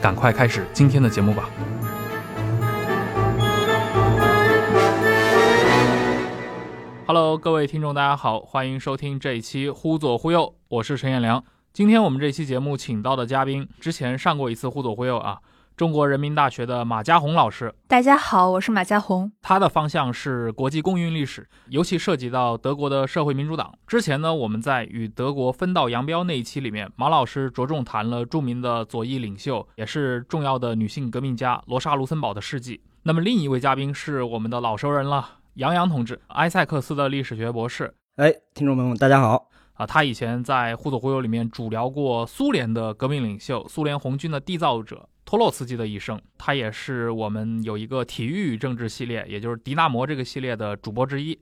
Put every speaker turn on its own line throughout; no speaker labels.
赶快开始今天的节目吧。Hello，各位听众，大家好，欢迎收听这一期《忽左忽右》，我是陈彦良。今天我们这期节目请到的嘉宾，之前上过一次《忽左忽右》啊，中国人民大学的马家红老师。
大家好，我是马家红。
他的方向是国际公运历史，尤其涉及到德国的社会民主党。之前呢，我们在与德国分道扬镳那一期里面，马老师着重谈了著名的左翼领袖，也是重要的女性革命家罗莎·卢森堡的事迹。那么另一位嘉宾是我们的老熟人了。杨洋同志，埃塞克斯的历史学博士。
哎，听众朋友们，大家好
啊！他以前在《忽左忽右》里面主聊过苏联的革命领袖、苏联红军的缔造者托洛茨基的一生。他也是我们有一个体育与政治系列，也就是迪纳摩这个系列的主播之一。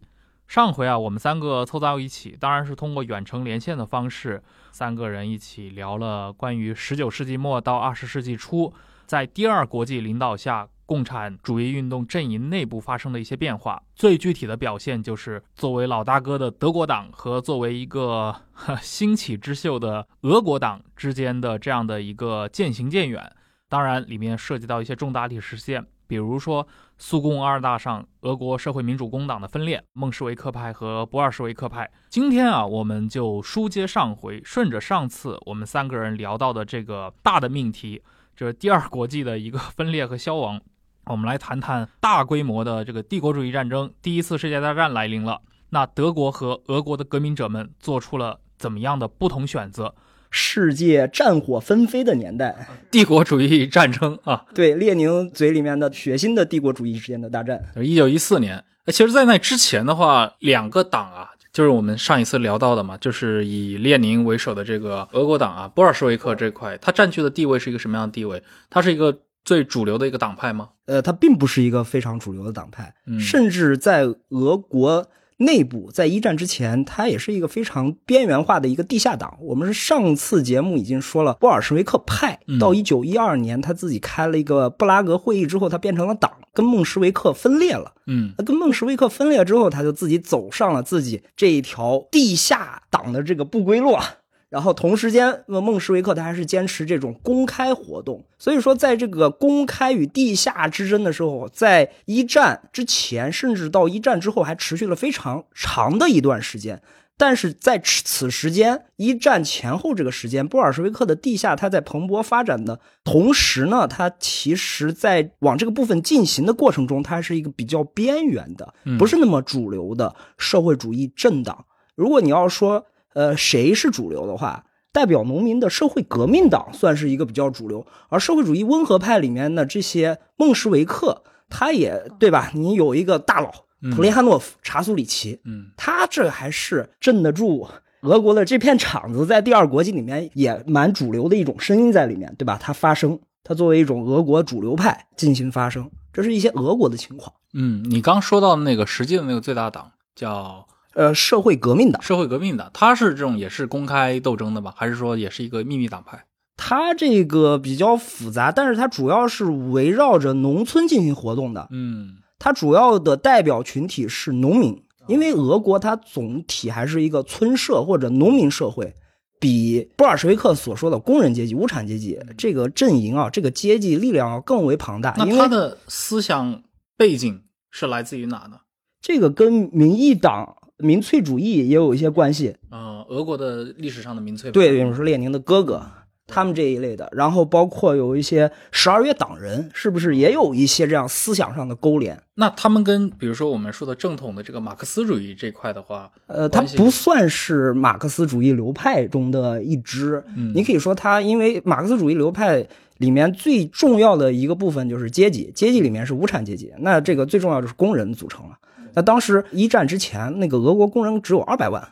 上回啊，我们三个凑到一起，当然是通过远程连线的方式，三个人一起聊了关于19世纪末到20世纪初，在第二国际领导下。共产主义运动阵营内部发生的一些变化，最具体的表现就是作为老大哥的德国党和作为一个兴起之秀的俄国党之间的这样的一个渐行渐远。当然，里面涉及到一些重大历史事件，比如说苏共二大上俄国社会民主工党的分裂，孟什维克派和布尔什维克派。今天啊，我们就书接上回，顺着上次我们三个人聊到的这个大的命题，就是第二国际的一个分裂和消亡。我们来谈谈大规模的这个帝国主义战争，第一次世界大战来临了。那德国和俄国的革命者们做出了怎么样的不同选择？
世界战火纷飞的年代，
帝国主义战争啊，
对，列宁嘴里面的血腥的帝国主义之间的大战。
一九一四年，其实，在那之前的话，两个党啊，就是我们上一次聊到的嘛，就是以列宁为首的这个俄国党啊，波尔什维克这块，它占据的地位是一个什么样的地位？它是一个。最主流的一个党派吗？
呃，它并不是一个非常主流的党派，甚至在俄国内部，在一战之前，它也是一个非常边缘化的一个地下党。我们是上次节目已经说了，布尔什维克派到一九一二年，他自己开了一个布拉格会议之后，他变成了党，跟孟什维克分裂了。
嗯，
跟孟什维克分裂之后，他就自己走上了自己这一条地下党的这个不归路。然后同时间，那孟什维克他还是坚持这种公开活动，所以说在这个公开与地下之争的时候，在一战之前，甚至到一战之后，还持续了非常长的一段时间。但是在此时间，一战前后这个时间，布尔什维克的地下它在蓬勃发展的同时呢，它其实在往这个部分进行的过程中，它是一个比较边缘的，不是那么主流的社会主义政党。如果你要说，呃，谁是主流的话，代表农民的社会革命党算是一个比较主流，而社会主义温和派里面的这些孟什维克，他也对吧？你有一个大佬普列汉诺夫、查苏里奇，
嗯，
他这还是镇得住俄国的这片场子，在第二国际里面也蛮主流的一种声音在里面，对吧？他发声，他作为一种俄国主流派进行发声，这是一些俄国的情况。
嗯，你刚说到那个实际的那个最大党叫。
呃，社会革命的，
社会革命的，他是这种也是公开斗争的吧？还是说也是一个秘密党派？
他这个比较复杂，但是它主要是围绕着农村进行活动的。
嗯，
它主要的代表群体是农民，因为俄国它总体还是一个村社或者农民社会，比布尔什维克所说的工人阶级、无产阶级这个阵营啊，这个阶级力量要更为庞大。
那他的思想背景是来自于哪呢？
这个跟民意党。民粹主义也有一些关系。
嗯，俄国的历史上的民粹。
对，比如说列宁的哥哥，他们这一类的，然后包括有一些十二月党人，是不是也有一些这样思想上的勾连？
那他们跟比如说我们说的正统的这个马克思主义这块的话，
呃，它不算是马克思主义流派中的一支。
嗯，
你可以说它，因为马克思主义流派里面最重要的一个部分就是阶级，阶级里面是无产阶级，那这个最重要就是工人组成了。那当时一战之前，那个俄国工人只有二百万，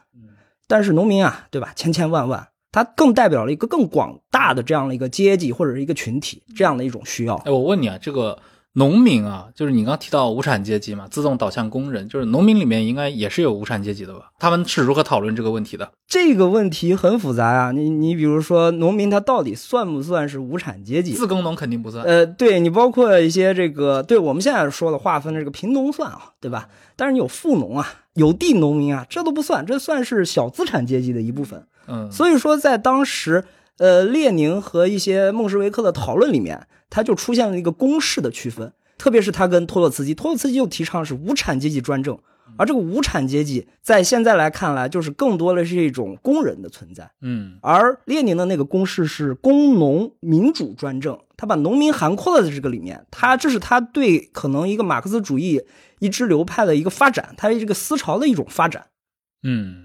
但是农民啊，对吧，千千万万。它更代表了一个更广大的这样的一个阶级或者是一个群体这样的一种需要。
哎，我问你啊，这个农民啊，就是你刚刚提到无产阶级嘛，自动导向工人，就是农民里面应该也是有无产阶级的吧？他们是如何讨论这个问题的？
这个问题很复杂啊，你你比如说农民他到底算不算是无产阶级？
自耕农肯定不算。
呃，对你包括一些这个，对我们现在说的划分的这个贫农算啊，对吧？但是你有富农啊，有地农民啊，这都不算，这算是小资产阶级的一部分。
嗯，
所以说在当时，呃，列宁和一些孟什维克的讨论里面，他就出现了一个公式的区分，特别是他跟托洛茨基，托洛茨基又提倡是无产阶级专政，而这个无产阶级在现在来看来，就是更多的是一种工人的存在，
嗯，
而列宁的那个公式是工农民主专政，他把农民涵括在这个里面，他这是他对可能一个马克思主义一支流派的一个发展，他这个思潮的一种发展，
嗯。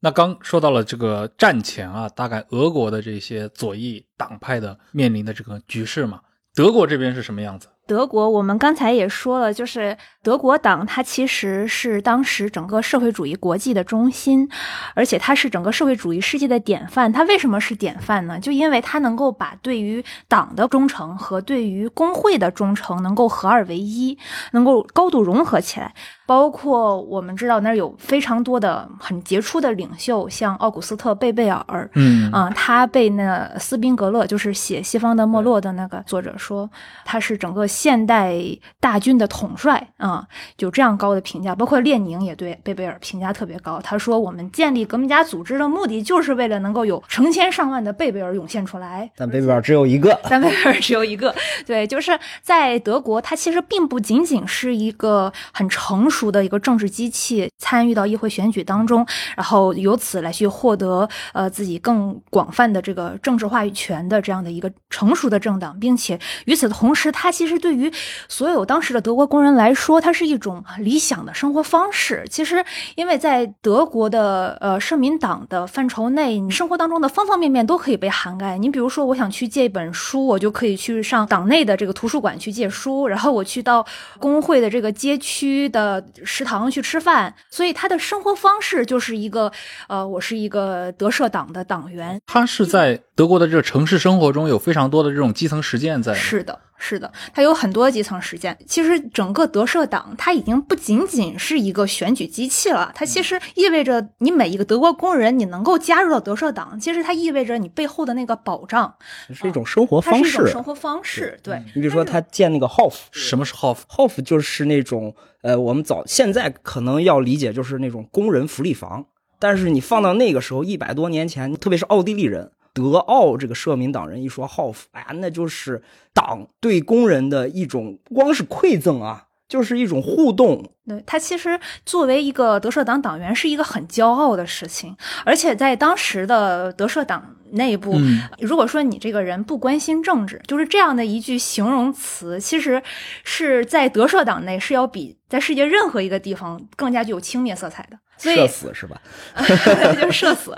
那刚说到了这个战前啊，大概俄国的这些左翼党派的面临的这个局势嘛，德国这边是什么样子？
德国，我们刚才也说了，就是德国党，它其实是当时整个社会主义国际的中心，而且它是整个社会主义世界的典范。它为什么是典范？呢？就因为它能够把对于党的忠诚和对于工会的忠诚能够合二为一，能够高度融合起来。包括我们知道那儿有非常多的很杰出的领袖，像奥古斯特·贝贝尔，
嗯。
啊，他被那斯宾格勒，就是写《西方的没落》的那个作者说，他是整个现代大军的统帅啊，就这样高的评价。包括列宁也对贝贝尔评价特别高，他说我们建立革命家组织的目的就是为了能够有成千上万的贝贝尔涌现出来。
但贝贝尔只有一个，
但贝贝尔只有一个。对，就是在德国，它其实并不仅仅是一个很成。熟的一个政治机器参与到议会选举当中，然后由此来去获得呃自己更广泛的这个政治话语权的这样的一个成熟的政党，并且与此同时，它其实对于所有当时的德国工人来说，它是一种理想的生活方式。其实，因为在德国的呃社民党的范畴内，你生活当中的方方面面都可以被涵盖。你比如说，我想去借一本书，我就可以去上党内的这个图书馆去借书，然后我去到工会的这个街区的。食堂去吃饭，所以他的生活方式就是一个，呃，我是一个德社党的党员。
他是在德国的这个城市生活中有非常多的这种基层实践在。
是的。是的，它有很多基层实践。其实整个德社党，它已经不仅仅是一个选举机器了，它其实意味着你每一个德国工人，你能够加入到德社党，其实它意味着你背后的那个保障，
是一种生活方式。
它是一种生活方式。对
你比如说，他建那个 Hof，
什么是
Hof？Hof 就是那种呃，我们早现在可能要理解就是那种工人福利房，但是你放到那个时候一百多年前，特别是奥地利人。德奥这个社民党人一说浩夫，哎呀，那就是党对工人的一种，不光是馈赠啊，就是一种互动。
对他其实作为一个德社党党员是一个很骄傲的事情，而且在当时的德社党内部，如果说你这个人不关心政治，就是这样的一句形容词，其实是在德社党内是要比在世界任何一个地方更加具有轻蔑色彩的。
社死是吧？
就社死。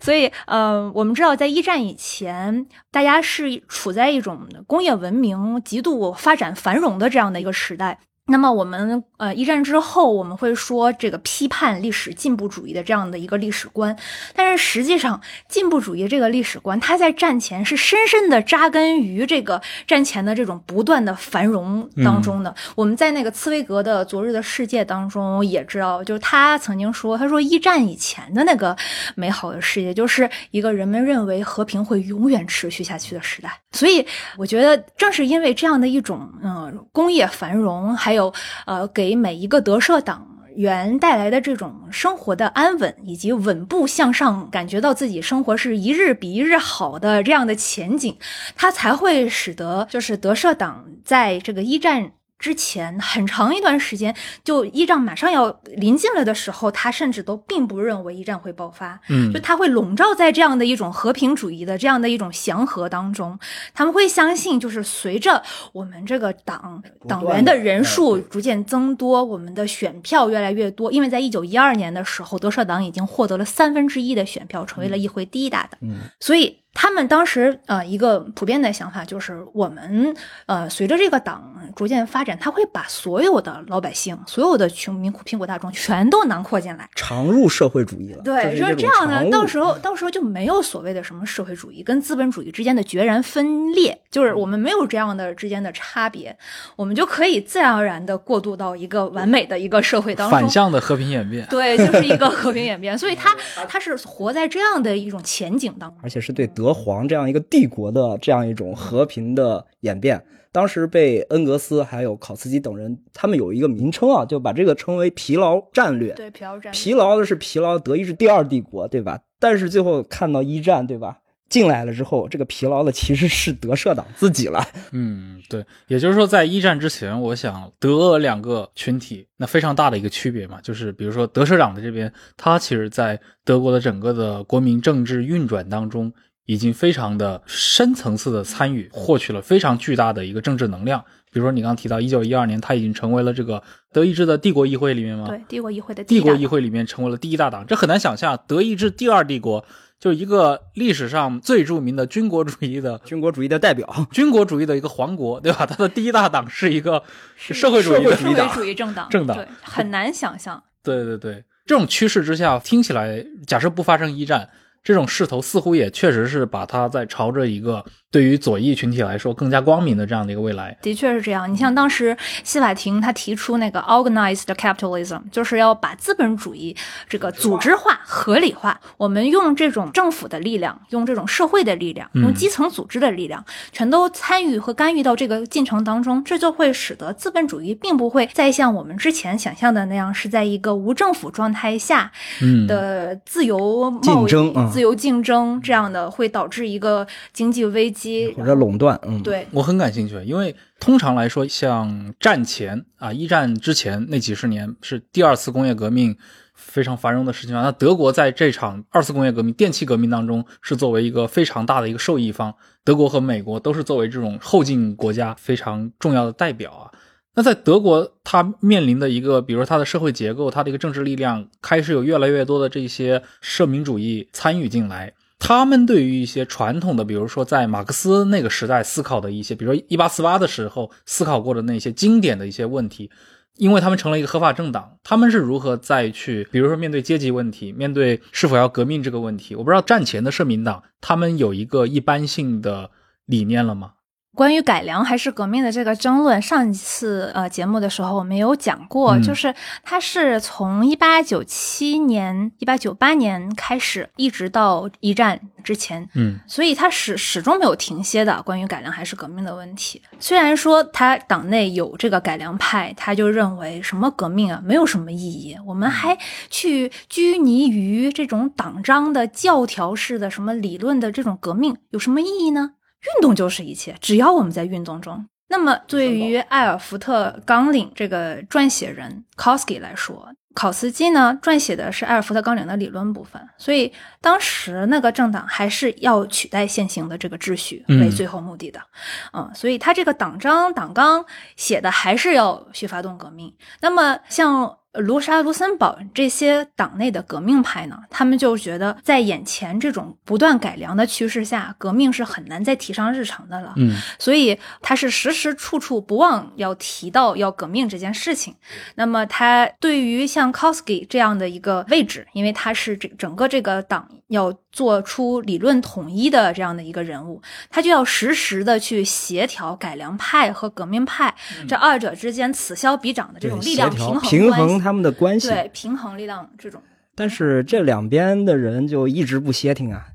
所以，呃，我们知道，在一战以前，大家是处在一种工业文明极度发展繁荣的这样的一个时代。那么我们呃一战之后，我们会说这个批判历史进步主义的这样的一个历史观，但是实际上进步主义这个历史观，它在战前是深深的扎根于这个战前的这种不断的繁荣当中的。我们在那个茨威格的《昨日的世界》当中也知道，就是他曾经说，他说一战以前的那个美好的世界，就是一个人们认为和平会永远持续下去的时代。所以我觉得正是因为这样的一种嗯工业繁荣，还有，呃，给每一个德社党员带来的这种生活的安稳以及稳步向上，感觉到自己生活是一日比一日好的这样的前景，它才会使得就是德社党在这个一战之前很长一段时间，就一战马上要临近了的时候，他甚至都并不认为一战会爆发，
嗯
就他会笼罩在这样的一种和平主义的这样的一种祥和当中。他们会相信，就是随着我们这个党党员的人数逐渐增多，我们的选票越来越多。因为在一九一二年的时候，德社党已经获得了三分之一的选票，成为了议会第一大党。
嗯，
所以他们当时呃一个普遍的想法就是，我们呃随着这个党逐渐发展，他会把所有的老百姓、所有的穷民苦贫苦大众全都囊括进来。
常入社会主义了。
对，
是
就是这样呢。到时候，到时候就没有所谓的什么社会主义跟资本主义之间的决然分裂，就是我们没有这样的之间的差别，我们就可以自然而然的过渡到一个完美的一个社会当中
反。向的和平演变。
对，就是一个和平演变，所以他他是活在这样的一种前景当中。
而且是对德皇这样一个帝国的这样一种和平的演变。当时被恩格斯还有考茨基等人，他们有一个名称啊，就把这个称为疲劳战略。
对，疲劳战略
疲劳的是疲劳，德意志第二帝国，对吧？但是最后看到一战，对吧？进来了之后，这个疲劳的其实是德社党自己了。
嗯，对，也就是说，在一战之前，我想德俄两个群体那非常大的一个区别嘛，就是比如说德社党的这边，他其实在德国的整个的国民政治运转当中，已经非常的深层次的参与，获取了非常巨大的一个政治能量。比如说你刚刚提到，一九一二年，它已经成为了这个德意志的帝国议会里面吗？
对帝国议会的第
帝国议会里面成为了第一大党，这很难想象。德意志第二帝国就一个历史上最著名的军国主义的
军国主义的代表，
军国主义的一个皇国，对吧？它的第一大党是一个社会主义的
社会主义党
社会主义政党，
政党
对，很难想象。
对对对，这种趋势之下，听起来，假设不发生一战，这种势头似乎也确实是把它在朝着一个对于左翼群体来说更加光明的这样的一个未来。
的确是这样。你像当时希瓦廷他提出那个 organized capitalism，就是要把资本主义这个组织化、合理化。我们用这种政府的力量，用这种社会的力量，
嗯
用基层组织的力量，全都参与和干预到这个进程当中，这就会使得资本主义并不会再像我们之前想象的那样，是在一个无政府状态下
嗯，
的自由贸易、
竞争嗯
自由竞争这样的，会导致一个经济危机
或者垄断。嗯，，
对。
我很感兴趣，因为通常来说，像战前啊，一战之前那几十年是第二次工业革命非常繁荣的时期啊。那德国在这场二次工业革命、电气革命当中是作为一个非常大的一个受益方，德国和美国都是作为这种后进国家非常重要的代表啊。那在德国，它面临的一个，比如说它的社会结构，它的一个政治力量开始有越来越多的这些社民主义参与进来。他们对于一些传统的，比如说在马克思那个时代思考的一些，比如说一八四八的时候思考过的那些经典的一些问题，因为他们成了一个合法政党，他们是如何再去，比如说面对阶级问题，面对是否要革命这个问题，我不知道战前的社民党他们有一个一般性的理念了吗？
关于改良还是革命的这个争论，上一次呃节目的时候我们有讲过，
嗯
就是它是从一八九七年、一八九八年开始，一直到一战之前，
嗯
所以它始始终没有停歇的关于改良还是革命的问题。虽然说他党内有这个改良派，他就认为什么革命啊没有什么意义，我们还去拘泥于这种党章的教条式的什么理论的这种革命有什么意义呢？运动就是一切，只要我们在运动中。那么，对于艾尔福特·纲领这个撰写人 Kosky 来说，考斯基呢撰写的是艾尔福特纲领的理论部分，所以当时那个政党还是要取代现行的这个秩序
嗯
为最后目的的，嗯所以他这个党章、党纲写的还是要去发动革命。那么像卢沙、卢森堡这些党内的革命派呢，他们就觉得在眼前这种不断改良的趋势下，革命是很难再提上日程的了。
嗯
所以他是时时处处不忘要提到要革命这件事情。那么他对于像 Kosky 这样的一个位置，因为他是这整个这个党要做出理论统一的这样的一个人物，他就要实时的去协调改良派和革命派、这二者之间此消彼长的这种力量平衡
平衡他们的关系。
对平衡力量这种。
但是这两边的人就一直不歇停啊。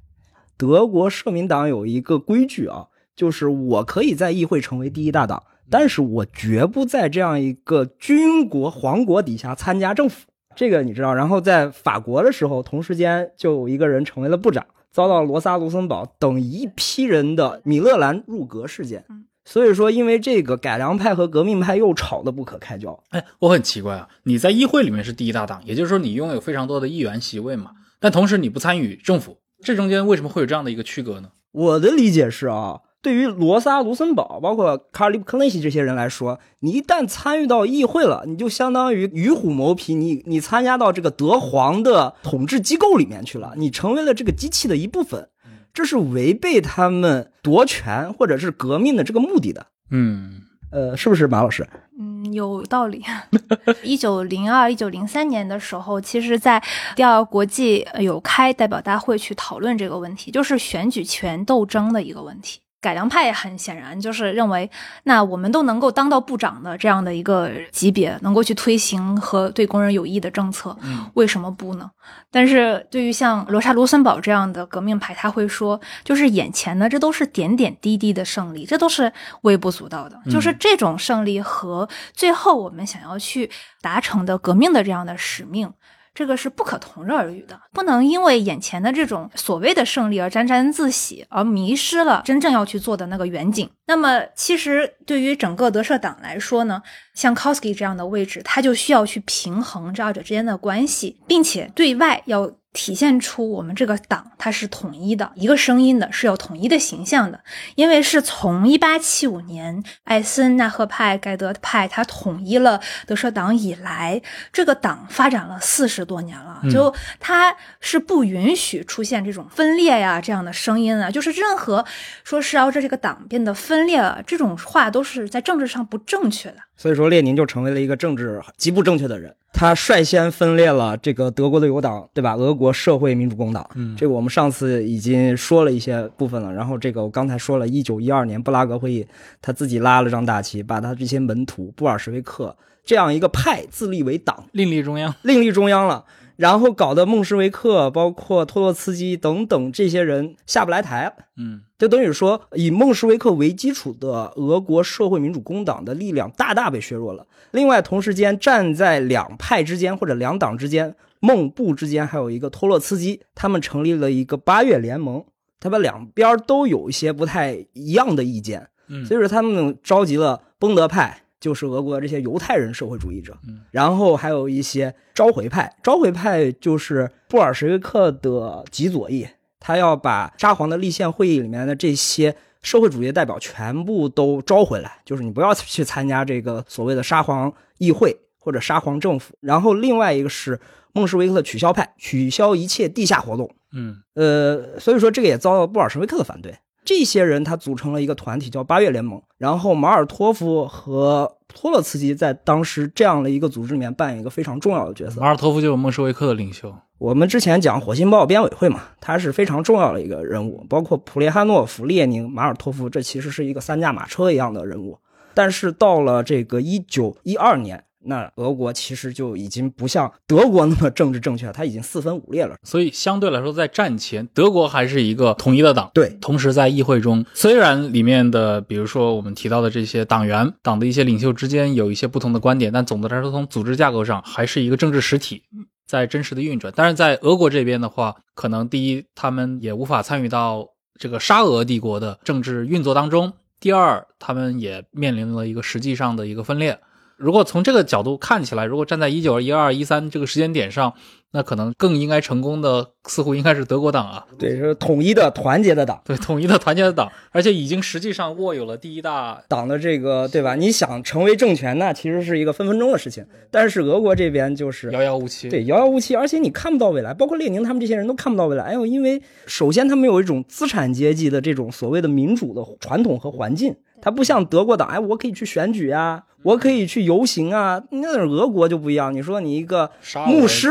德国社民党有一个规矩啊，就是我可以在议会成为第一大党，但是我绝不在这样一个军国皇国底下参加政府。这个你知道。然后在法国的时候，同时间就有一个人成为了部长，遭到罗萨、卢森堡等一批人的米勒兰入阁事件。所以说，因为这个改良派和革命派又吵得不可开交。
哎，我很奇怪啊，你在议会里面是第一大党，也就是说你拥有非常多的议员席位嘛，但同时你不参与政府，这中间为什么会有这样的一个区隔呢？
我的理解是啊，对于罗萨·卢森堡，包括卡尔利普·克内西这些人来说，你一旦参与到议会了，你就相当于与虎谋皮，你你参加到这个德皇的统治机构里面去了，你成为了这个机器的一部分，这是违背他们夺权或者是革命的这个目的的。
嗯，
呃，是不是马老师？
嗯，有道理。一九零二、一九零三年的时候，其实，在第二国际有开代表大会去讨论这个问题，就是选举权斗争的一个问题。改良派很显然就是认为，那我们都能够当到部长的这样的一个级别，能够去推行和对工人有益的政策，为什么不呢？但是对于像罗莎·卢森堡这样的革命派，他会说，就是眼前的这都是点点滴滴的胜利，这都是微不足道的。就是这种胜利和最后我们想要去达成的革命的这样的使命。这个是不可同日而语的，不能因为眼前的这种所谓的胜利而沾沾自喜，而迷失了真正要去做的那个远景。那么，其实对于整个德社党来说呢，像 Kosky 这样的位置，他就需要去平衡这二者之间的关系，并且对外要。体现出我们这个党它是统一的一个声音的，是有统一的形象的。因为是从一八七五年艾森纳赫派、盖德派他统一了德社党以来，这个党发展了四十多年了，就他是不允许出现这种分裂呀这样的声音啊，就是任何说是要这这个党变得分裂了这种话，都是在政治上不正确的。
所以说，列宁就成为了一个政治极不正确的人。他率先分裂了这个德国的友党，对吧？俄国社会民主工党。嗯，这个我们上次已经说了一些部分了。然后这个我刚才说了，一九一二年布拉格会议，他自己拉了张大旗，把他这些门徒布尔什维克这样一个派自立为党，
另立中央，
另立中央了。然后搞得孟什维克、包括托洛茨基等等这些人下不来台，
嗯，
就等于说以孟什维克为基础的俄国社会民主工党的力量大大被削弱了。另外，同时间站在两派之间或者两党之间，孟布之间还有一个托洛茨基，他们成立了一个八月联盟，他们两边都有一些不太一样的意见，
嗯，
所以说他们召集了崩德派。就是俄国这些犹太人社会主义者，然后还有一些召回派。召回派就是布尔什维克的极左翼，他要把沙皇的立宪会议里面的这些社会主义代表全部都招回来，就是你不要去参加这个所谓的沙皇议会或者沙皇政府。然后另外一个是孟什维克的取消派，取消一切地下活动。
嗯，
呃，所以说这个也遭到布尔什维克的反对。这些人他组成了一个团体，叫八月联盟。然后马尔托夫和托洛茨基在当时这样的一个组织里面扮演一个非常重要的角色。
马尔托夫就是孟什维克的领袖。
我们之前讲火星报编委会嘛，他是非常重要的一个人物，包括普列汉诺夫、列宁、马尔托夫，这其实是一个三驾马车一样的人物。但是到了这个一九一二年。那俄国其实就已经不像德国那么政治正确，它已经四分五裂了。
所以相对来说，在战前，德国还是一个统一的党。
对，
同时在议会中，虽然里面的，比如说我们提到的这些党员、党的一些领袖之间有一些不同的观点，但总的来说，从组织架构上还是一个政治实体在真实的运转。但是在俄国这边的话，可能第一，他们也无法参与到这个沙俄帝国的政治运作当中；第二，他们也面临了一个实际上的一个分裂。如果从这个角度看起来，如果站在一九一二一三这个时间点上，那可能更应该成功的似乎应该是德国党啊，
对，是统一的、团结的党，
对，统一的、团结的党，而且已经实际上握有了第一大
党的这个，对吧？你想成为政权，那其实是一个分分钟的事情。但是俄国这边就是
遥遥无期，
对，遥遥无期，而且你看不到未来，包括列宁他们这些人都看不到未来。哎呦，因为首先他们有一种资产阶级的这种所谓的民主的传统和环境。他不像德国党，哎，我可以去选举啊，我可以去游行啊。那俄国就不一样，你说你一个牧师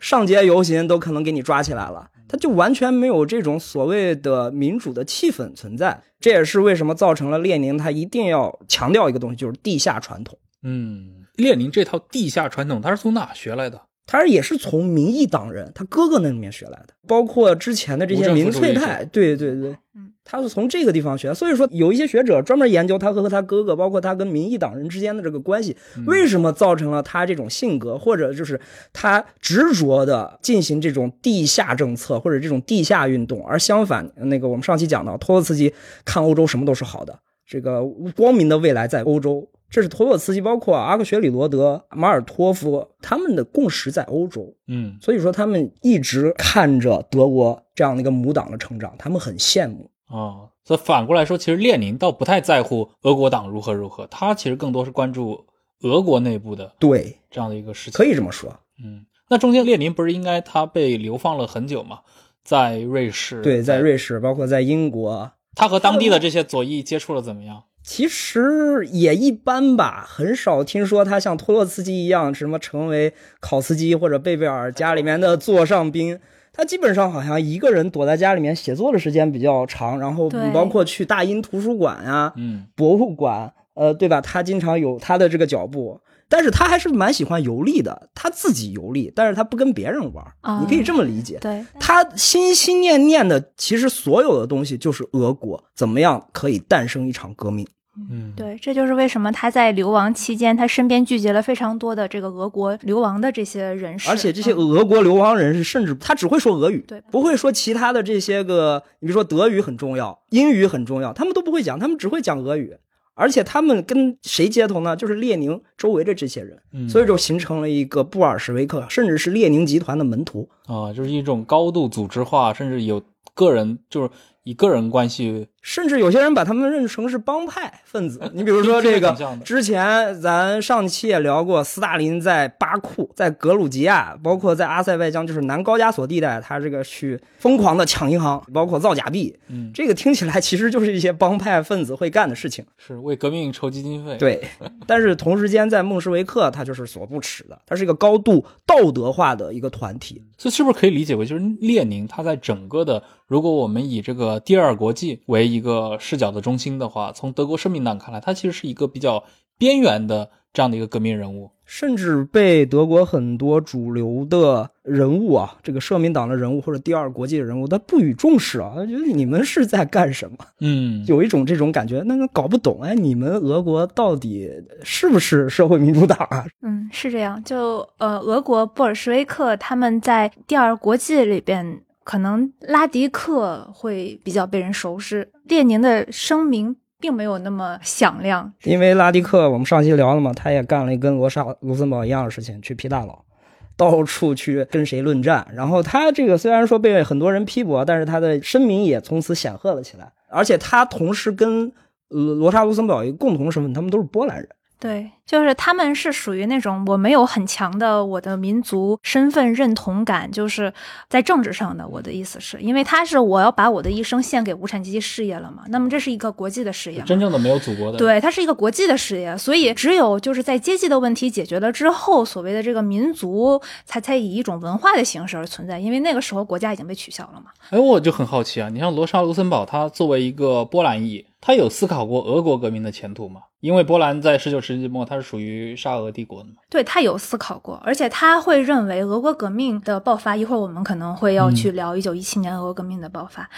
上街游行都可能给你抓起来了，他就完全没有这种所谓的民主的气氛存在。这也是为什么造成了列宁他一定要强调一个东西，就是地下传统。
嗯，列宁这套地下传统他是从哪学来的？
他也是从民意党人他哥哥那里面学来的，包括之前的这些民粹派，对对对，嗯。他是从这个地方学，所以说有一些学者专门研究他和和他哥哥，包括他跟民意党人之间的这个关系，为什么造成了他这种性格，或者就是他执着的进行这种地下政策或者这种地下运动，而相反，那个我们上期讲到托洛茨基看欧洲什么都是好的，这个光明的未来在欧洲。这是托洛茨基，包括阿克雪里罗德、马尔托夫，他们的共识在欧洲。
嗯，
所以说他们一直看着德国这样的一个母党的成长，他们很羡慕。
哦，所以反过来说，其实列宁倒不太在乎俄国党如何如何，他其实更多是关注俄国内部的
对，
这样的一个事情。
可以这么说。
嗯，那中间列宁不是应该他被流放了很久吗？在瑞士，
对，在瑞士，包括在英国，
他和当地的这些左翼接触了怎么样？
其实也一般吧，很少听说他像托洛茨基一样什么成为考茨基或者贝贝尔家里面的座上宾。他基本上好像一个人躲在家里面写作的时间比较长，然后包括去大英图书馆呀、
嗯
博物馆，呃，对吧？他经常有他的这个脚步，但是他还是蛮喜欢游历的，他自己游历，但是他不跟别人玩，
啊
你可以这么理解。
对，
他心心念念的，其实所有的东西就是俄国怎么样可以诞生一场革命。
嗯，
对，这就是为什么他在流亡期间，他身边聚集了非常多的这个俄国流亡的这些人士，
而且这些
嗯
俄国流亡人士，甚至他只会说俄语，
对
不会说其他的这些个，你比如说德语很重要，英语很重要，他们都不会讲，他们只会讲俄语。而且他们跟谁接头呢？就是列宁周围的这些人，
嗯
所以就形成了一个布尔什维克，甚至是列宁集团的门徒。
啊，就是一种高度组织化，甚至有个人，就是以个人关系，
甚至有些人把他们认成是帮派分子。你比如说这个之前咱上期也聊过，斯大林在巴库、在格鲁吉亚，包括在阿塞拜疆，就是南高加索地带，他这个去疯狂的抢银行，包括造假币。
嗯，
这个听起来其实就是一些帮派分子会干的事情。
是为革命筹集经费。，
对，但是同时间在孟什维克，他就是所不齿的，他是一个高度道德化的一个团体。
所以是不是可以理解为，就是列宁他在整个的，如果我们以这个第二国际为一个视角的中心的话，从德国社民党看来，他其实是一个比较边缘的这样的一个革命人物。
甚至被德国很多主流的人物啊，这个社民党的人物或者第二国际的人物，他不予重视啊，他觉得你们是在干什么？
嗯，
有一种这种感觉，那个搞不懂，哎，你们俄国到底是不是社会民主党啊？
嗯，是这样。就呃，俄国布尔什维克他们在第二国际里边，可能拉迪克会比较被人熟知，列宁的声名并没有那么响亮。
因为拉迪克，我们上期聊了嘛，他也干了跟罗莎卢森堡一样的事情，去批大佬，到处去跟谁论战。然后他这个虽然说被很多人批驳，但是他的声名也从此显赫了起来。而且他同时跟呃罗莎卢森堡一个共同身份，他们都是波兰人。
对，就是他们是属于那种我没有很强的我的民族身份认同感，就是在政治上的。我的意思是因为他是我要把我的一生献给无产阶级事业了嘛，那么这是一个国际的事业，
真正的没有祖国的。，
对，它是一个国际的事业，所以只有就是在阶级的问题解决了之后，所谓的这个民族才才以一种文化的形式而存在，因为那个时候国家已经被取消了嘛。
哎，我就很好奇啊，你像罗莎卢森堡，他作为一个波兰裔，他有思考过俄国革命的前途吗？因为波兰在十九世纪末，它是属于沙俄帝国的嘛。
对他有思考过，而且他会认为俄国革命的爆发，一会儿我们可能会要去聊一九一七年俄国革命的爆发。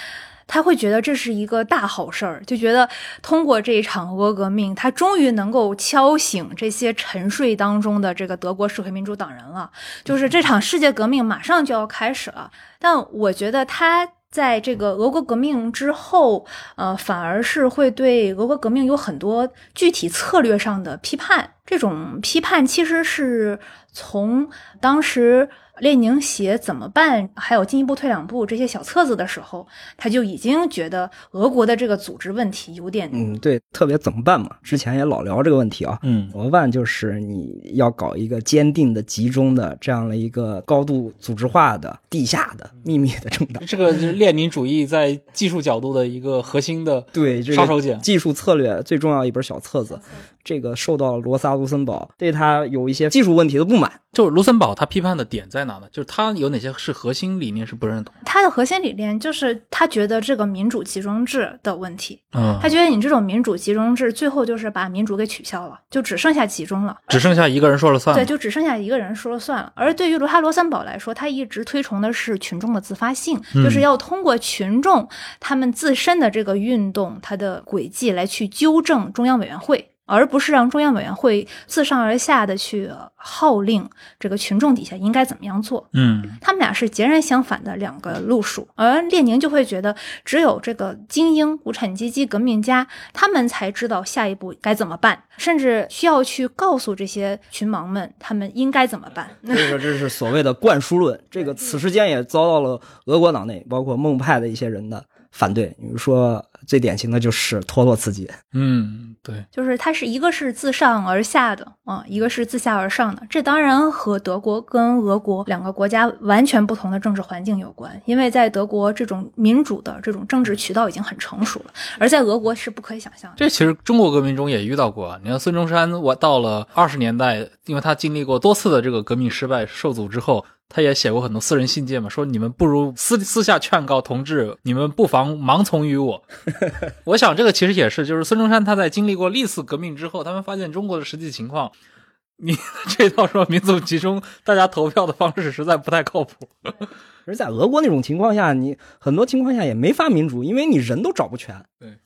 他会觉得这是一个大好事儿，就觉得通过这一场俄国革命，他终于能够敲醒这些沉睡当中的这个德国社会民主党人了。就是这场世界革命马上就要开始了，但我觉得他。在这个俄国革命之后，呃，反而是会对俄国革命有很多具体策略上的批判。这种批判其实是从当时列宁写《怎么办》还有《进一步退两步》这些小册子的时候，他就已经觉得俄国的这个组织问题有点
嗯，对，特别怎么办嘛？之前也老聊这个问题啊。
嗯
怎么办？就是你要搞一个坚定的、集中的这样的一个高度组织化的、地下的、秘密的政党。
这个就是列宁主义在技术角度的一个核心的
对，这个
杀手锏。
技术策略最重要一本小册子，这个受到罗萨卢森堡对他有一些技术问题的不满。
就是卢森堡他批判的点在哪呢？就是他有哪些是核心理念是不认同的？
他的核心理念就是他觉得这个民主集中制的问题，
嗯
他觉得你这种民主集中制最后就是把民主给取消了，就只剩下集中了。
只剩下一个人说了算
对，就只剩下一个人说了算了。而对于罗哈罗森堡来说，他一直推崇的是群众的自发性，
嗯
就是要通过群众他们自身的这个运动，它的轨迹来去纠正中央委员会。而不是让中央委员会自上而下的去号令这个群众底下应该怎么样做。
嗯
他们俩是截然相反的两个路数，而列宁就会觉得，只有这个精英、无产阶级革命家，他们才知道下一步该怎么办，甚至需要去告诉这些群盲们，他们应该怎么办。
所以说这是所谓的灌输论，这个此时间也遭到了俄国党内包括孟派的一些人的反对。比如说最典型的就是托洛茨基，
嗯，对，
就是它是一个是自上而下的啊，一个是自下而上的。这当然和德国跟俄国两个国家完全不同的政治环境有关，因为在德国这种民主的这种政治渠道已经很成熟了，而在俄国是不可以想象的。
这其实中国革命中也遇到过啊。你看孙中山，我到了二十年代，因为他经历过多次的这个革命失败受阻之后，他也写过很多私人信件嘛，说你们不如私私下劝告同志，你们不妨盲从于我。我想这个其实也是，就是孙中山他在经历过历次革命之后，他们发现中国的实际情况，你这套说民族集中大家投票的方式实在不太靠谱。
而在俄国那种情况下，你很多情况下也没法民主，因为你人都找不全，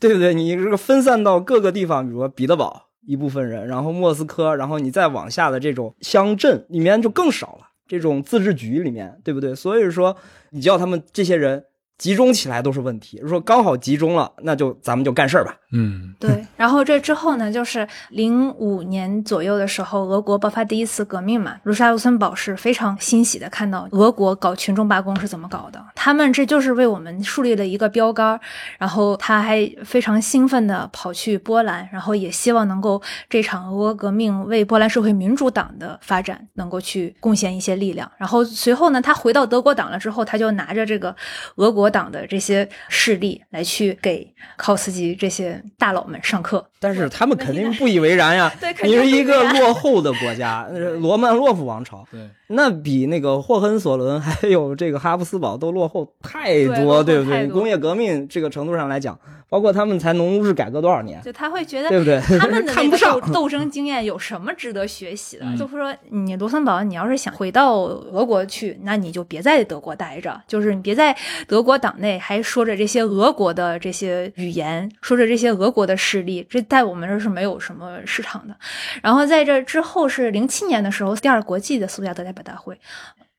对
对不对？你这个分散到各个地方，比如说彼得堡一部分人，然后莫斯科，然后你再往下的这种乡镇里面就更少了，这种自治局里面，对不对？所以说，你叫他们这些人集中起来都是问题。如果说刚好集中了，那就咱们就干事儿吧。
嗯
对，然后这之后呢，就是零五年左右的时候，俄国爆发第一次革命嘛。卢沙卢森堡是非常欣喜的看到俄国搞群众罢工是怎么搞的，他们这就是为我们树立了一个标杆。然后他还非常兴奋的跑去波兰，然后也希望能够这场俄国革命为波兰社会民主党的发展能够去贡献一些力量。然后随后呢，他回到德国党了之后，他就拿着这个俄国党的这些势力来去给考斯基这些大佬们上课。
但是他们肯定不以为然呀 你是一个落后的国家，呃罗曼洛夫王朝，
对，
那比那个霍亨索伦还有这个哈布斯堡都落后太多，
对
对不对？工业革命这个程度上来讲，包括他们才农务制改革多少年，
就他会觉得
对不对？
他们的那个斗。斗争经验有什么值得学习的？
嗯
就是说，你卢森堡，你要是想回到俄国去，那你就别在德国待着，就是你别在德国党内还说着这些俄国的这些语言，说着这些俄国的势力，这在我们这儿是没有什么市场的。然后在这之后是零七年的时候，第二国际的苏加德代表大会。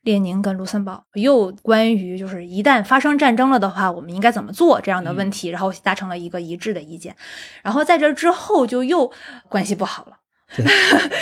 列宁跟卢森堡又关于就是一旦发生战争了的话，我们应该怎么做这样的问题，然后达成了一个一致的意见。然后在这之后就又关系不好了，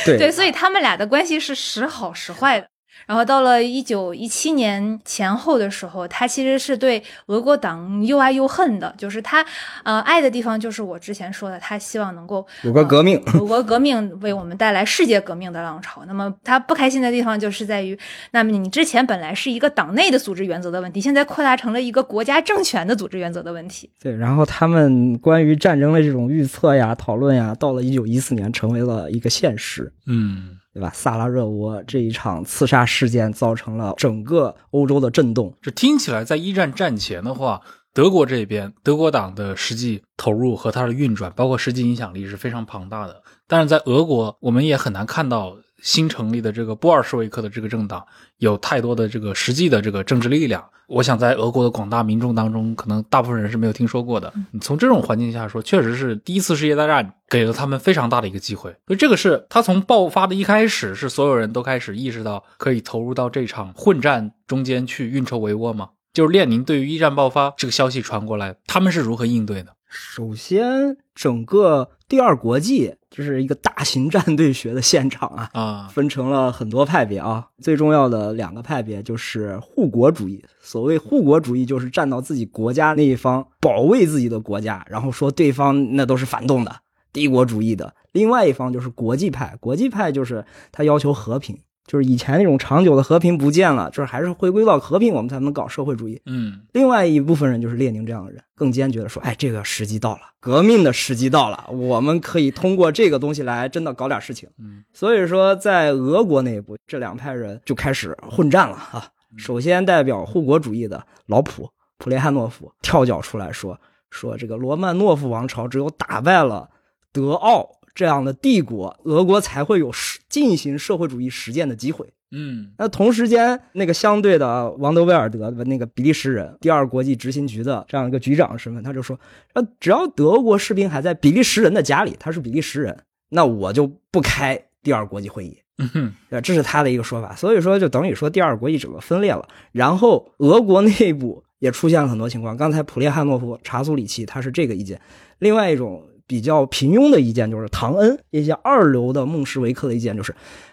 对
对，所以他们俩的关系是时好时坏的。然后到了一九一七年前后的时候，他其实是对俄国党又爱又恨的，就是他呃爱的地方就是我之前说的，他希望能够
俄国革命，
呃俄国革命为我们带来世界革命的浪潮。那么他不开心的地方就是在于，那么你之前本来是一个党内的组织原则的问题，现在扩大成了一个国家政权的组织原则的问题。
对，然后他们关于战争的这种预测呀、讨论呀，到了一九一四年成为了一个现实，
嗯，
对吧？萨拉热窝这一场刺杀事件造成了整个欧洲的震动，
这听起来在一战战前的话，德国这边德国党的实际投入和它的运转，包括实际影响力是非常庞大的。但是在俄国，我们也很难看到新成立的这个布尔什维克的这个政党有太多的这个实际的这个政治力量。我想在俄国的广大民众当中，可能大部分人是没有听说过的。你从这种环境下说，确实是第一次世界大战给了他们非常大的一个机会。所以这个是他从爆发的一开始，是所有人都开始意识到可以投入到这场混战中间去运筹帷幄吗？就是列宁对于一战爆发这个消息传过来，他们是如何应对的？
首先，整个第二国际就是一个大型战队学的现场啊，
啊，
分成了很多派别啊。最重要的两个派别就是护国主义。所谓护国主义，就是站到自己国家那一方，保卫自己的国家，然后说对方那都是反动的、帝国主义的。另外一方就是国际派，国际派就是他要求和平，就是以前那种长久的和平不见了，就是还是回归到和平，我们才能搞社会主义。
嗯
另外一部分人就是列宁这样的人，更坚决的说：“哎，这个时机到了，革命的时机到了，我们可以通过这个东西来真的搞点事情。”
嗯，
所以说，在俄国内部，这两派人就开始混战了啊。首先，代表护国主义的老普普列汉诺夫跳脚出来说：“说这个罗曼诺夫王朝只有打败了德奥这样的帝国，俄国才会有实进行社会主义实践的机会。”
嗯
那同时间，那个相对的王德威尔德那个比利时人，第二国际执行局的这样一个局长身份，他就说，呃，只要德国士兵还在比利时人的家里，他是比利时人，那我就不开第二国际会议。
嗯哼，
对，这是他的一个说法。所以说，就等于说第二国际整个分裂了。然后俄国内部也出现了很多情况。刚才普列汉诺夫、查苏里奇他是这个意见，另外一种比较平庸的意见就是唐恩一些二流的孟什维克的意见就是，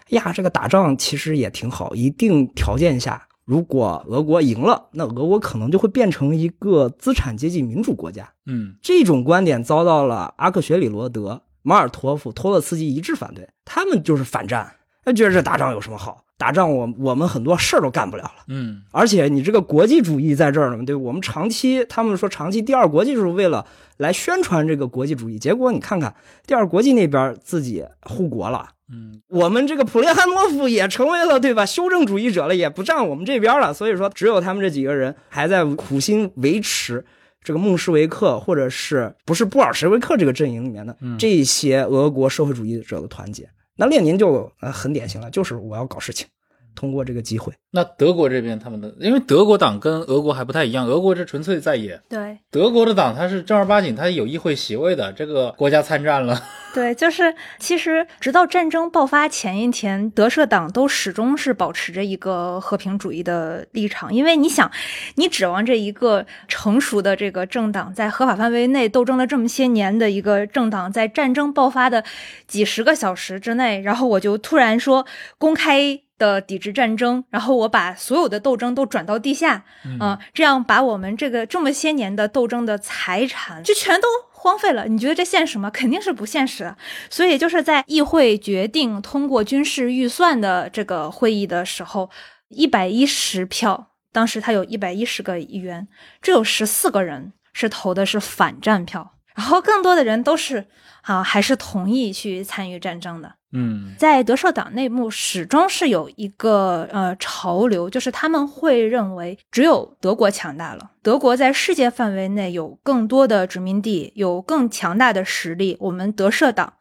哎呀，这个打仗其实也挺好，一定条件下，如果俄国赢了，那俄国可能就会变成一个资产阶级民主国家。
嗯
这种观点遭到了阿克雪里罗德、马尔托夫、托洛茨基一致反对，他们就是反战，他觉得这打仗有什么好？打仗我我们很多事儿都干不了了，
嗯
而且你这个国际主义在这儿呢，对我们长期他们说长期第二国际就是为了来宣传这个国际主义，结果你看看第二国际那边自己护国了。
嗯
我们这个普列汉诺夫也成为了对吧修正主义者了，也不站我们这边了。所以说，只有他们这几个人还在苦心维持这个孟什维克或者是不是布尔什维克这个阵营里面的
嗯
这些俄国社会主义者的团结。那列宁就呃很典型了，就是我要搞事情，通过这个机会。
那德国这边他们的，因为德国党跟俄国还不太一样，俄国这纯粹在野，
对。
德国的党它是正儿八经，它有议会席位的，这个国家参战了，
对，就是其实直到战争爆发前一天，德社党都始终是保持着一个和平主义的立场，因为你想，你指望这一个成熟的这个政党，在合法范围内斗争了这么些年的一个政党，在战争爆发的几十个小时之内，然后我就突然说公开。的抵制战争，然后我把所有的斗争都转到地下，嗯、这样把我们这个这么些年的斗争的财产就全都荒废了。你觉得这现实吗？肯定是不现实的。所以就是在议会决定通过军事预算的这个会议的时候，一百一十票，当时他有一百一十个议员，只有十四个人是投的是反战票，然后更多的人都是啊还是同意去参与战争的。
嗯
在德社党内部始终是有一个呃潮流，就是他们会认为只有德国强大了，德国在世界范围内有更多的殖民地，有更强大的实力，我们德社党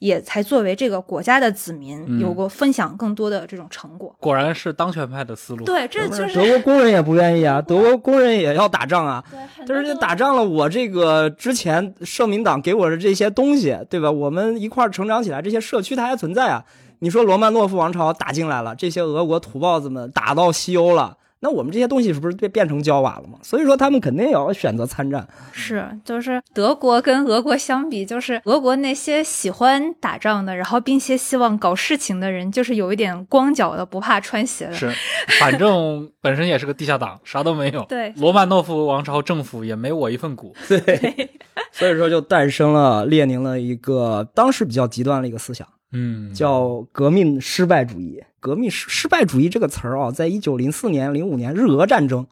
也才作为这个国家的子民，
嗯
有过分享更多的这种成果。
果然是当权派的思路。
对，这就是
德国工人也不愿意啊，德国工人也要打仗啊。
对，
但是这打仗了，我这个之前社民党给我的这些东西，对吧？我们一块儿成长起来，这些社区它还存在啊。你说罗曼诺夫王朝打进来了，这些俄国土豹子们打到西欧了，那我们这些东西是不是变变成焦瓦了吗？所以说他们肯定也要选择参战。
是，就是德国跟俄国相比，就是俄国那些喜欢打仗的，然后并且希望搞事情的人，就是有一点光脚的不怕穿鞋的。
是，反正本身也是个地下党，啥都没有。
对
罗曼诺夫王朝政府也没我一份股。
对，所以说就诞生了列宁的一个当时比较极端的一个思想。
嗯，
叫革命失败主义。革命失失败主义这个词儿啊，在一九零四年、零五年日俄战争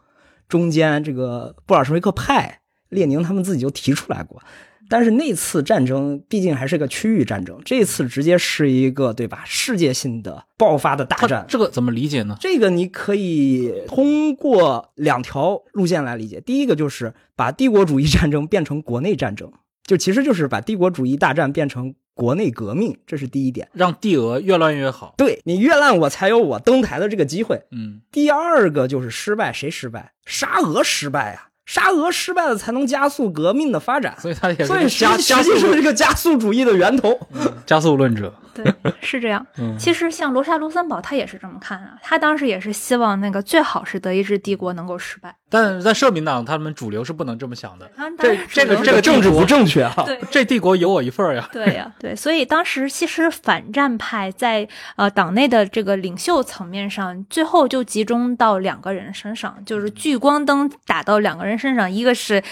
中间，这个布尔什维克派、列宁他们自己就提出来过。但是那次战争毕竟还是个区域战争，这次直接是一个对吧世界性的爆发的大战。
这个怎么理解呢？
这个你可以通过两条路线来理解。第一个就是把帝国主义战争变成国内战争，就其实就是把帝国主义大战变成国内革命，这是第一点。
让帝俄越乱越好。
对你越烂，我才有我登台的这个机会。
嗯
第二个就是失败，谁失败？沙俄失败啊！沙俄失败了，才能加速革命的发展。
所以他也是
所以实际实际
加速论
是这个加速主义的源头。
加速论者。
对，是这样。
嗯
其实像罗莎·卢森堡，他也是这么看啊。他当时也是希望那个最好是德意志帝国能够失败。
但在社民党，他们主流是不能这么想的。
他
这这个这个
政治不正确啊！
对。
这帝国有我一份儿呀。
对呀、对，所以当时其实反战派在呃党内的这个领袖层面上，最后就集中到两个人身上，就是聚光灯打到两个人身上，一个是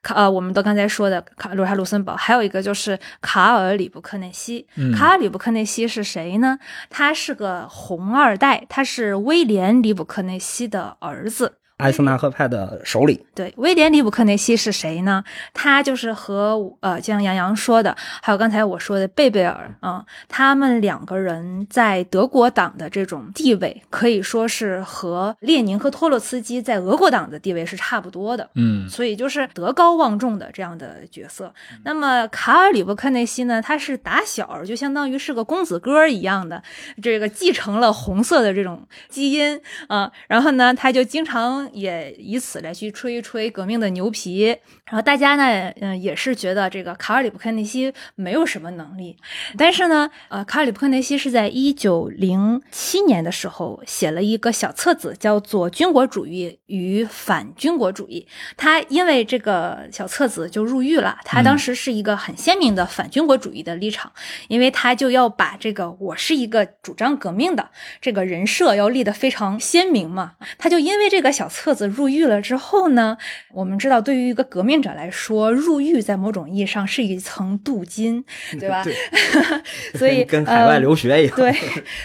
卡呃我们都刚才说的卡罗莎·卢森堡，还有一个就是卡尔·里布克内西。
嗯
卡尔·里布克克内西是谁呢？他是个红二代，他是威廉·里普克内西的儿子。
艾森纳赫派的首领，
对，威廉·里布克内西是谁呢？他就是和呃，就像杨洋说的，还有刚才我说的贝贝尔啊、他们两个人在德国党的这种地位，可以说是和列宁和托洛茨基在俄国党的地位是差不多的。
嗯
所以就是德高望重的这样的角色。那么卡尔里布克内西呢，他是打小就相当于是个公子哥儿一样的，这个继承了红色的这种基因啊、然后呢，他就经常也以此来去吹一吹革命的牛皮。然后大家呢，嗯，也是觉得这个卡尔里布克内西没有什么能力。但是呢，呃，卡尔里布克内西是在一九零七年的时候写了一个小册子，叫做《军国主义与反军国主义》。他因为这个小册子就入狱了。他当时是一个很鲜明的反军国主义的立场，因为他就要把这个我是一个主张革命的这个人设要立得非常鲜明嘛。他就因为这个小册子入狱了之后呢，我们知道，对于一个革命者来说，入狱在某种意义上是一层镀金，对吧？
对
所以
跟海外
呃
留学一样。
对，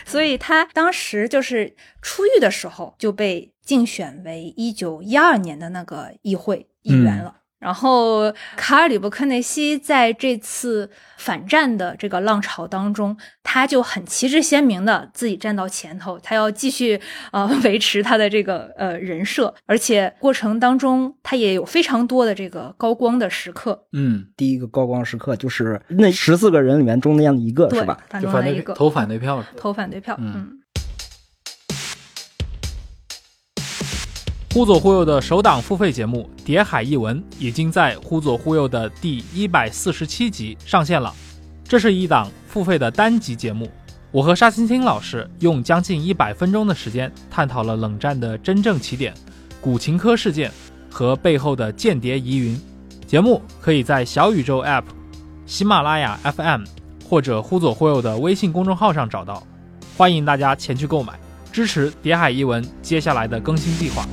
所以他当时就是出狱的时候就被竞选为一九一二年的那个议会议员了。然后卡尔里布科内西在这次反战的这个浪潮当中，他就很旗帜鲜明的自己站到前头，他要继续呃维持他的这个呃人设，而且过程当中他也有非常多的这个高光的时刻，
嗯，
第一个高光时刻就是那十四个人里面中间的一个，
对
是吧？，
反
就反对投反对票？
投反对票，
嗯
嗯
忽左忽右的首档付费节目《谍海译文》已经在忽左忽右的第一百四十七集上线了。这是一档付费的单集节目，我和沙青青老师用将近一百分钟的时间，探讨了冷战的真正起点——古琴科事件和背后的间谍疑云。节目可以在小宇宙 App、喜马拉雅 FM 或者忽左忽右的微信公众号上找到，欢迎大家前去购买，支持《谍海译文》接下来的更新计划。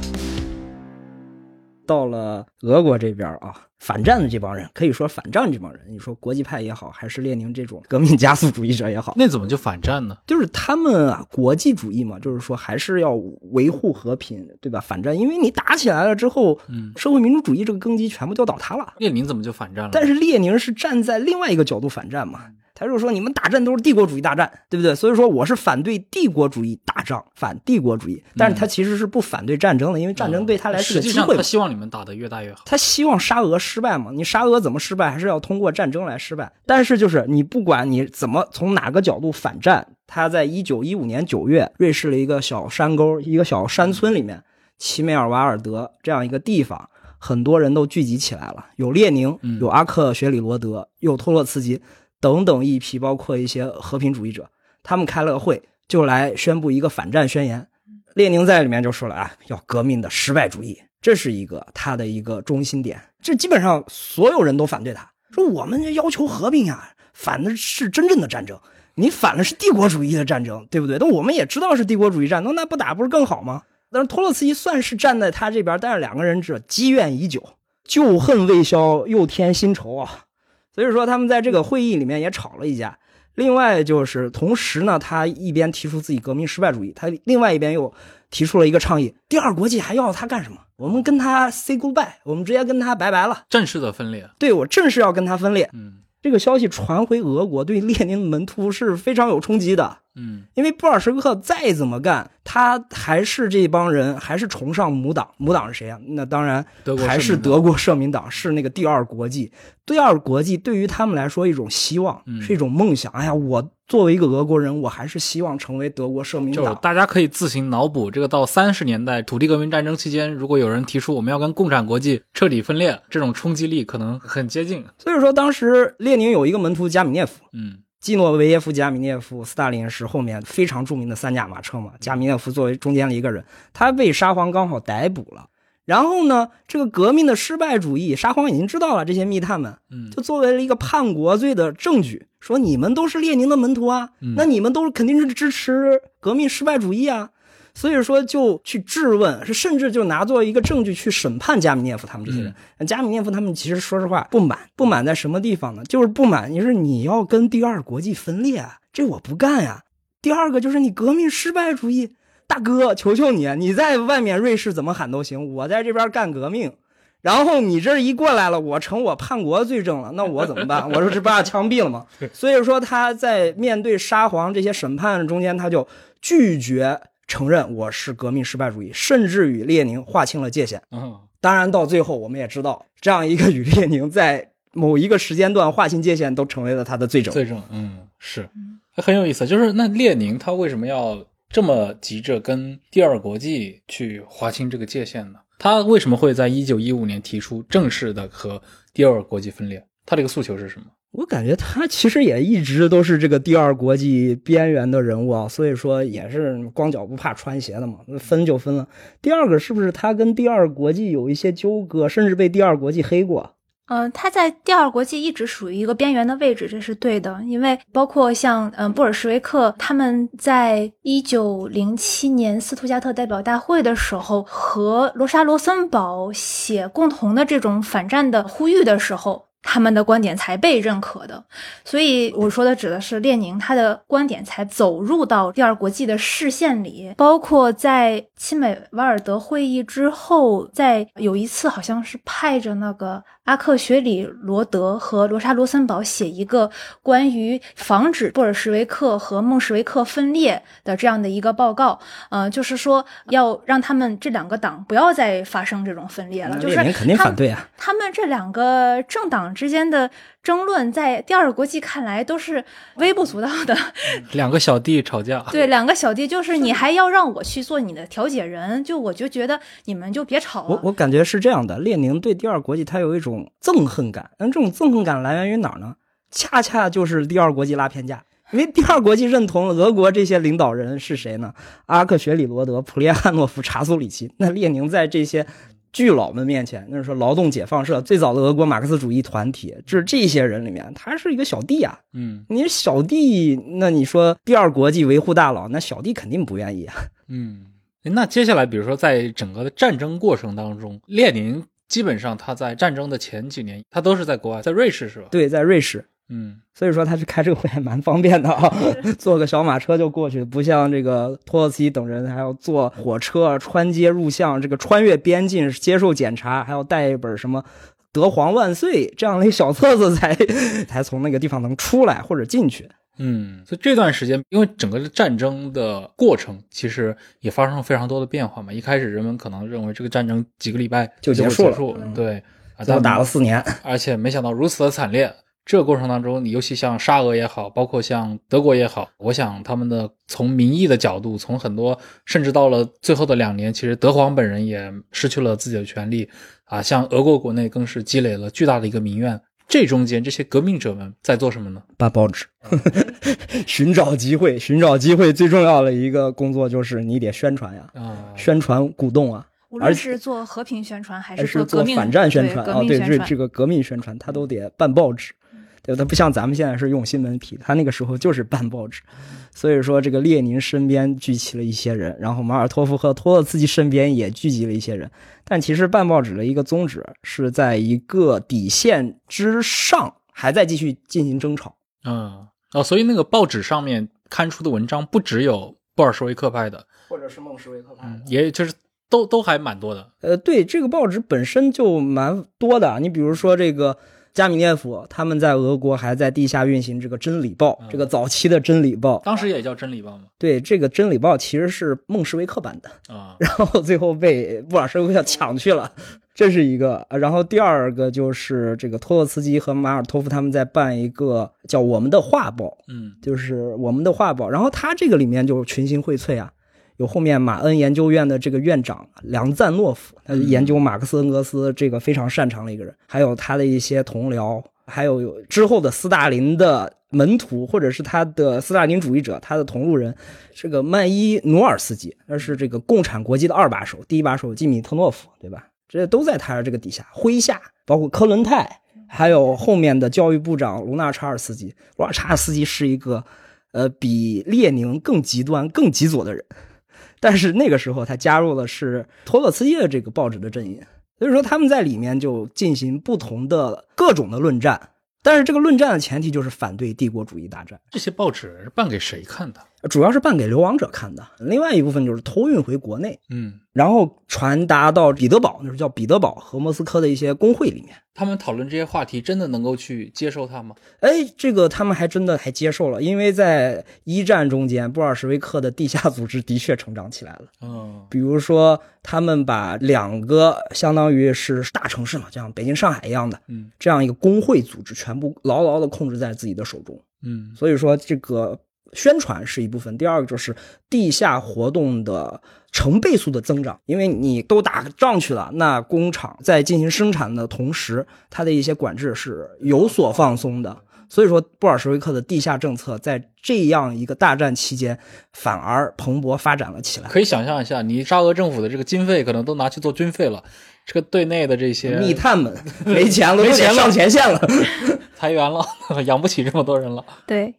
到了俄国这边啊，反战的这帮人，可以说反战这帮人，你说国际派也好，还是列宁这种革命加速主义者也好，
那怎么就反战呢？
就是他们啊，国际主义嘛，就是说还是要维护和平，对吧？反战，因为你打起来了之后，
嗯，
社会民主主义这个根基全部就倒塌了。
列宁怎么就反战了？
但是列宁是站在另外一个角度反战嘛，他就是说你们打战都是帝国主义大战，对不对？所以说我是反对帝国主义打仗，反帝国主义。但是他其实是不反对战争的，因为战争对他来是
实际上
个机会嘛。
他希望你们打得越大越好。
他希望沙俄失败嘛？你沙俄怎么失败，还是要通过战争来失败。但是就是你不管你怎么从哪个角度反战，他在一九一五年九月，瑞士的一个小山沟、一个小山村里面，齐美尔瓦尔德这样一个地方，很多人都聚集起来了，有列宁
嗯，
有阿克雪里罗德，有托洛茨基等等一批，包括一些和平主义者，他们开了个会，就来宣布一个反战宣言。列宁在里面就说了啊，要革命的失败主义，这是一个他的一个中心点。这基本上所有人都反对他，说我们要求和平呀，反的是真正的战争，你反的是帝国主义的战争，对不对？那我们也知道是帝国主义战争，那不打不是更好吗？但是托洛茨基算是站在他这边，但是两个人这积怨已久，旧恨未消，又添新仇啊。所以说他们在这个会议里面也吵了一架。另外就是同时呢，他一边提出自己革命失败主义，他另外一边又提出了一个倡议：第二国际还要他干什么？我们跟他 say goodbye，我们直接跟他拜拜了。
正式的分裂，
对我正式要跟他分裂。
嗯
这个消息传回俄国，对列宁门徒是非常有冲击的。
嗯
因为布尔什维克再怎么干，他还是这帮人还是崇尚母党。母党是谁啊？那当然还是德国社民党，是那个第二国际。第二国际对于他们来说一种希望，
嗯
是一种梦想。哎呀，我作为一个俄国人，我还是希望成为德国社民
就
党。
大家可以自行脑补，这个到三十年代土地革命战争期间，如果有人提出我们要跟共产国际彻底分裂，这种冲击力可能很接近。
所以说，当时列宁有一个门徒加米涅夫，
嗯
基诺维耶夫、加米涅夫、斯大林是后面非常著名的三驾马车嘛。加米涅夫作为中间的一个人，他被沙皇刚好逮捕了。然后呢，这个革命的失败主义，沙皇已经知道了这些密探们，
嗯
就作为了一个叛国罪的证据，说你们都是列宁的门徒啊，
嗯
那你们都是肯定是支持革命失败主义啊。所以说就去质问，是甚至就拿作一个证据去审判加米涅夫他们这些人。加米涅夫他们其实说实话不满，不满在什么地方呢？就是不满，你是你要跟第二国际分裂啊，这我不干呀。第二个就是你革命失败主义，大哥，求求你，你在外面瑞士怎么喊都行，我在这边干革命。然后你这一过来了，我成我叛国罪证了，那我怎么办？我说这不要枪毙了吗？所以说他在面对沙皇这些审判中间，他就拒绝承认我是革命失败主义，甚至与列宁划清了界限。
嗯
当然，到最后我们也知道，这样一个与列宁在某一个时间段划清界限，都成为了他的罪证。
罪证，嗯，是很有意思。就是那列宁他为什么要这么急着跟第二国际去划清这个界限呢？他为什么会在一九一五年提出正式的和第二国际分裂？他这个诉求是什么？
我感觉他其实也一直都是这个第二国际边缘的人物啊，所以说也是光脚不怕穿鞋的嘛，分就分了。第二个是不是他跟第二国际有一些纠葛，甚至被第二国际黑过？
嗯、他在第二国际一直属于一个边缘的位置，这是对的。因为包括像嗯布尔什维克他们在一九零七年斯图加特代表大会的时候，和罗莎罗森堡写共同的这种反战的呼吁的时候。他们的观点才被认可的，所以我说的指的是列宁，他的观点才走入到第二国际的视线里。包括在亲美瓦尔德会议之后，在有一次好像是派着那个阿克雪里罗德和罗莎罗森堡写一个关于防止布尔什维克和孟什维克分裂的这样的一个报告，呃，就是说要让他们这两个党不要再发生这种分裂了，就是
肯定
他
反对啊。
他们这两个政党之间的争论，在第二国际看来都是微不足道的。
两个小弟吵架，
对，两个小弟就是你还要让我去做你的调解人，就我就觉得你们就别吵了。
我我感觉是这样的，列宁对第二国际他有一种憎恨感，那这种憎恨感来源于哪儿呢？恰恰就是第二国际拉偏架。因为第二国际认同俄国这些领导人是谁呢？阿克雪里罗德、普列汉诺夫、查苏里奇。那列宁在这些巨佬们面前，那是说劳动解放社最早的俄国马克思主义团体，就是这些人里面，他是一个小弟啊。
嗯
你是小弟，那你说第二国际维护大佬，那小弟肯定不愿意啊。
嗯。那接下来，比如说在整个的战争过程当中，列宁基本上他在战争的前几年，他都是在国外，在瑞士是吧？
对，在瑞士，
嗯
所以说他去开这个会还蛮方便的啊，坐个小马车就过去，不像这个托洛茨基等人还要坐火车穿街入巷，这个穿越边境接受检查，还要带一本什么。德皇万岁这样的一小册子才 才从那个地方能出来或者进去。
嗯，所以这段时间，因为整个的战争的过程其实也发生了非常多的变化嘛。一开始人们可能认为这个战争几个礼拜
就结束了
束
嗯
对，啊，
最后
但
打了四年，
而且没想到如此的惨烈。这个过程当中，你尤其像沙俄也好，包括像德国也好，我想他们的从民意的角度，从很多甚至到了最后的两年，其实德皇本人也失去了自己的权利啊，像俄国国内更是积累了巨大的一个民怨。这中间，这些革命者们在做什么呢？
办报纸，寻找机会，寻找机会最重要的一个工作就是你得宣传呀，
啊，
宣传鼓动啊。
无论是做和平宣传还
还是
是做革命
反战宣传
对
啊？对，这这个革命宣传，他都得办报纸，对吧？他不像咱们现在是用新闻体，他那个时候就是办报纸。所以说，这个列宁身边聚齐了一些人，然后马尔托夫和托洛茨基身边也聚集了一些人。但其实办报纸的一个宗旨是在一个底线之上，还在继续进行争吵。
嗯，哦，所以那个报纸上面刊出的文章不只有布尔什维克派的，
或者是孟什维克派
嗯，也就是都都还蛮多的。
呃，对，这个报纸本身就蛮多的。你比如说这个加米涅夫，他们在俄国还在地下运行这个《真理报》，这个早期的《真理报》。
当时也叫《真理报》吗。
对，这个《真理报》其实是孟什维克版的，
啊，
然后最后被布尔什维克抢去了，这是一个。呃然后第二个就是这个托洛茨基和马尔托夫他们在办一个叫《我们的画报》，
嗯
就是我们的画报。然后他这个里面就群星荟萃啊，有后面马恩研究院的这个院长梁赞诺夫，他研究马克思恩格斯这个非常擅长的一个人，还有他的一些同僚，还有之后的斯大林的门徒，或者是他的斯大林主义者，他的同路人，这个曼伊努尔斯基，那是这个共产国际的二把手，第一把手基米特诺夫，对吧？这都在他的这个底下麾下，包括科伦泰，还有后面的教育部长卢纳查尔斯基。卢纳查尔斯基是一个，呃，比列宁更极端、更极左的人，但是那个时候他加入了是托洛茨基的这个报纸的阵营，所以说他们在里面就进行不同的各种的论战。但是这个论战的前提就是反对帝国主义大战，
这些报纸是办给谁看的？
主要是办给流亡者看的。另外一部分就是偷运回国内，
嗯，
然后传达到彼得堡，那时候叫彼得堡和莫斯科的一些工会里面。
他们讨论这些话题，真的能够去接受它吗？
哎，这个他们还真的还接受了，因为在一战中间，布尔什维克的地下组织的确成长起来了。
嗯
比如说，他们把两个相当于是大城市嘛，就像北京、上海一样的
嗯
这样一个工会组织，全部牢牢的控制在自己的手中。
嗯
所以说，这个宣传是一部分，第二个就是地下活动的成倍速的增长，因为你都打仗去了，那工厂在进行生产的同时，它的一些管制是有所放松的。所以说，布尔什维克的地下政策在这样一个大战期间，反而蓬勃发展了起来。
可以想象一下，你沙俄政府的这个经费可能都拿去做军费了，这个对内的这些
密探们没钱了，
没钱了
上前线了。
裁员了，养不起这么多人了。
对，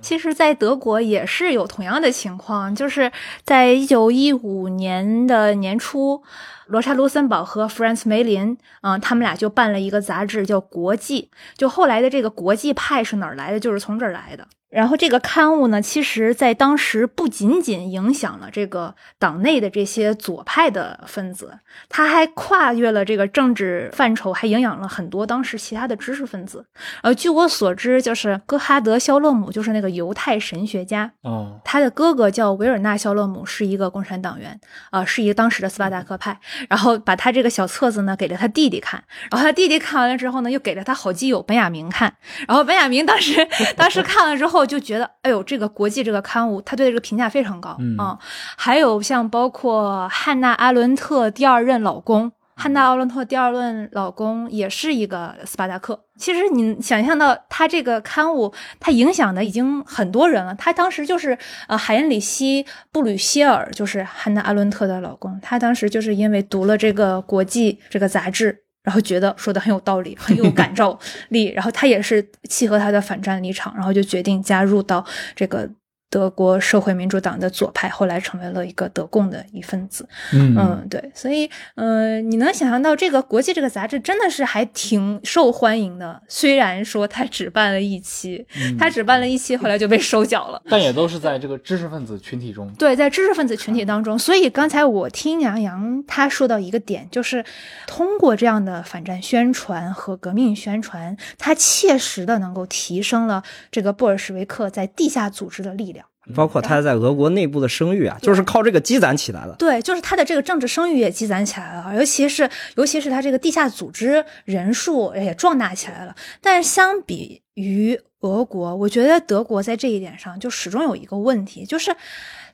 其实，在德国也是有同样的情况，就是在一九一五年的年初，罗莎·卢森堡和弗兰茨·梅林，嗯、他们俩就办了一个杂志，叫《国际》。就后来的这个国际派是哪儿来的？就是从这儿来的。然后这个刊物呢，其实在当时不仅仅影响了这个党内的这些左派的分子，它还跨越了这个政治范畴，还影响了很多当时其他的知识分子。呃，据我所知，就是戈哈德·肖勒姆，就是那个犹太神学家，
哦，
他的哥哥叫维尔纳·肖勒姆，是一个共产党员，啊、是一个当时的斯巴达克派。然后把他这个小册子呢给了他弟弟看，然后他弟弟看完了之后呢，又给了他好基友本雅明看。然后本雅明当时 当时看了之后就觉得，哎呦，这个国际这个刊物，他对这个评价非常高
嗯
啊、还有像包括汉娜·阿伦特第二任老公。汉娜·阿伦特第二任老公也是一个斯巴达克。其实你想象到他这个刊物，它影响的已经很多人了。他当时就是呃，海因里希·布吕歇尔，就是汉娜·阿伦特的老公。他当时就是因为读了这个《国际》这个杂志，然后觉得说的很有道理，很有感召力，然后他也是契合他的反战立场，然后就决定加入到这个德国社会民主党的左派，后来成为了一个德共的一份子。
嗯
嗯，对，所以，呃，你能想象到这个《国际》这个杂志真的是还挺受欢迎的，虽然说它只办了一期，
嗯
它只办了一期，后来就被收缴了。
但也都是在这个知识分子群体中。
对，在知识分子群体当中，所以刚才我听杨洋他说到一个点，就是通过这样的反战宣传和革命宣传，它切实的能够提升了这个布尔什维克在地下组织的力量。
包括他在俄国内部的声誉啊，就是靠这个积攒起来的。
对，就是他的这个政治声誉也积攒起来了，尤其是尤其是他这个地下组织人数也壮大起来了。但是相比于俄国，我觉得德国在这一点上就始终有一个问题，就是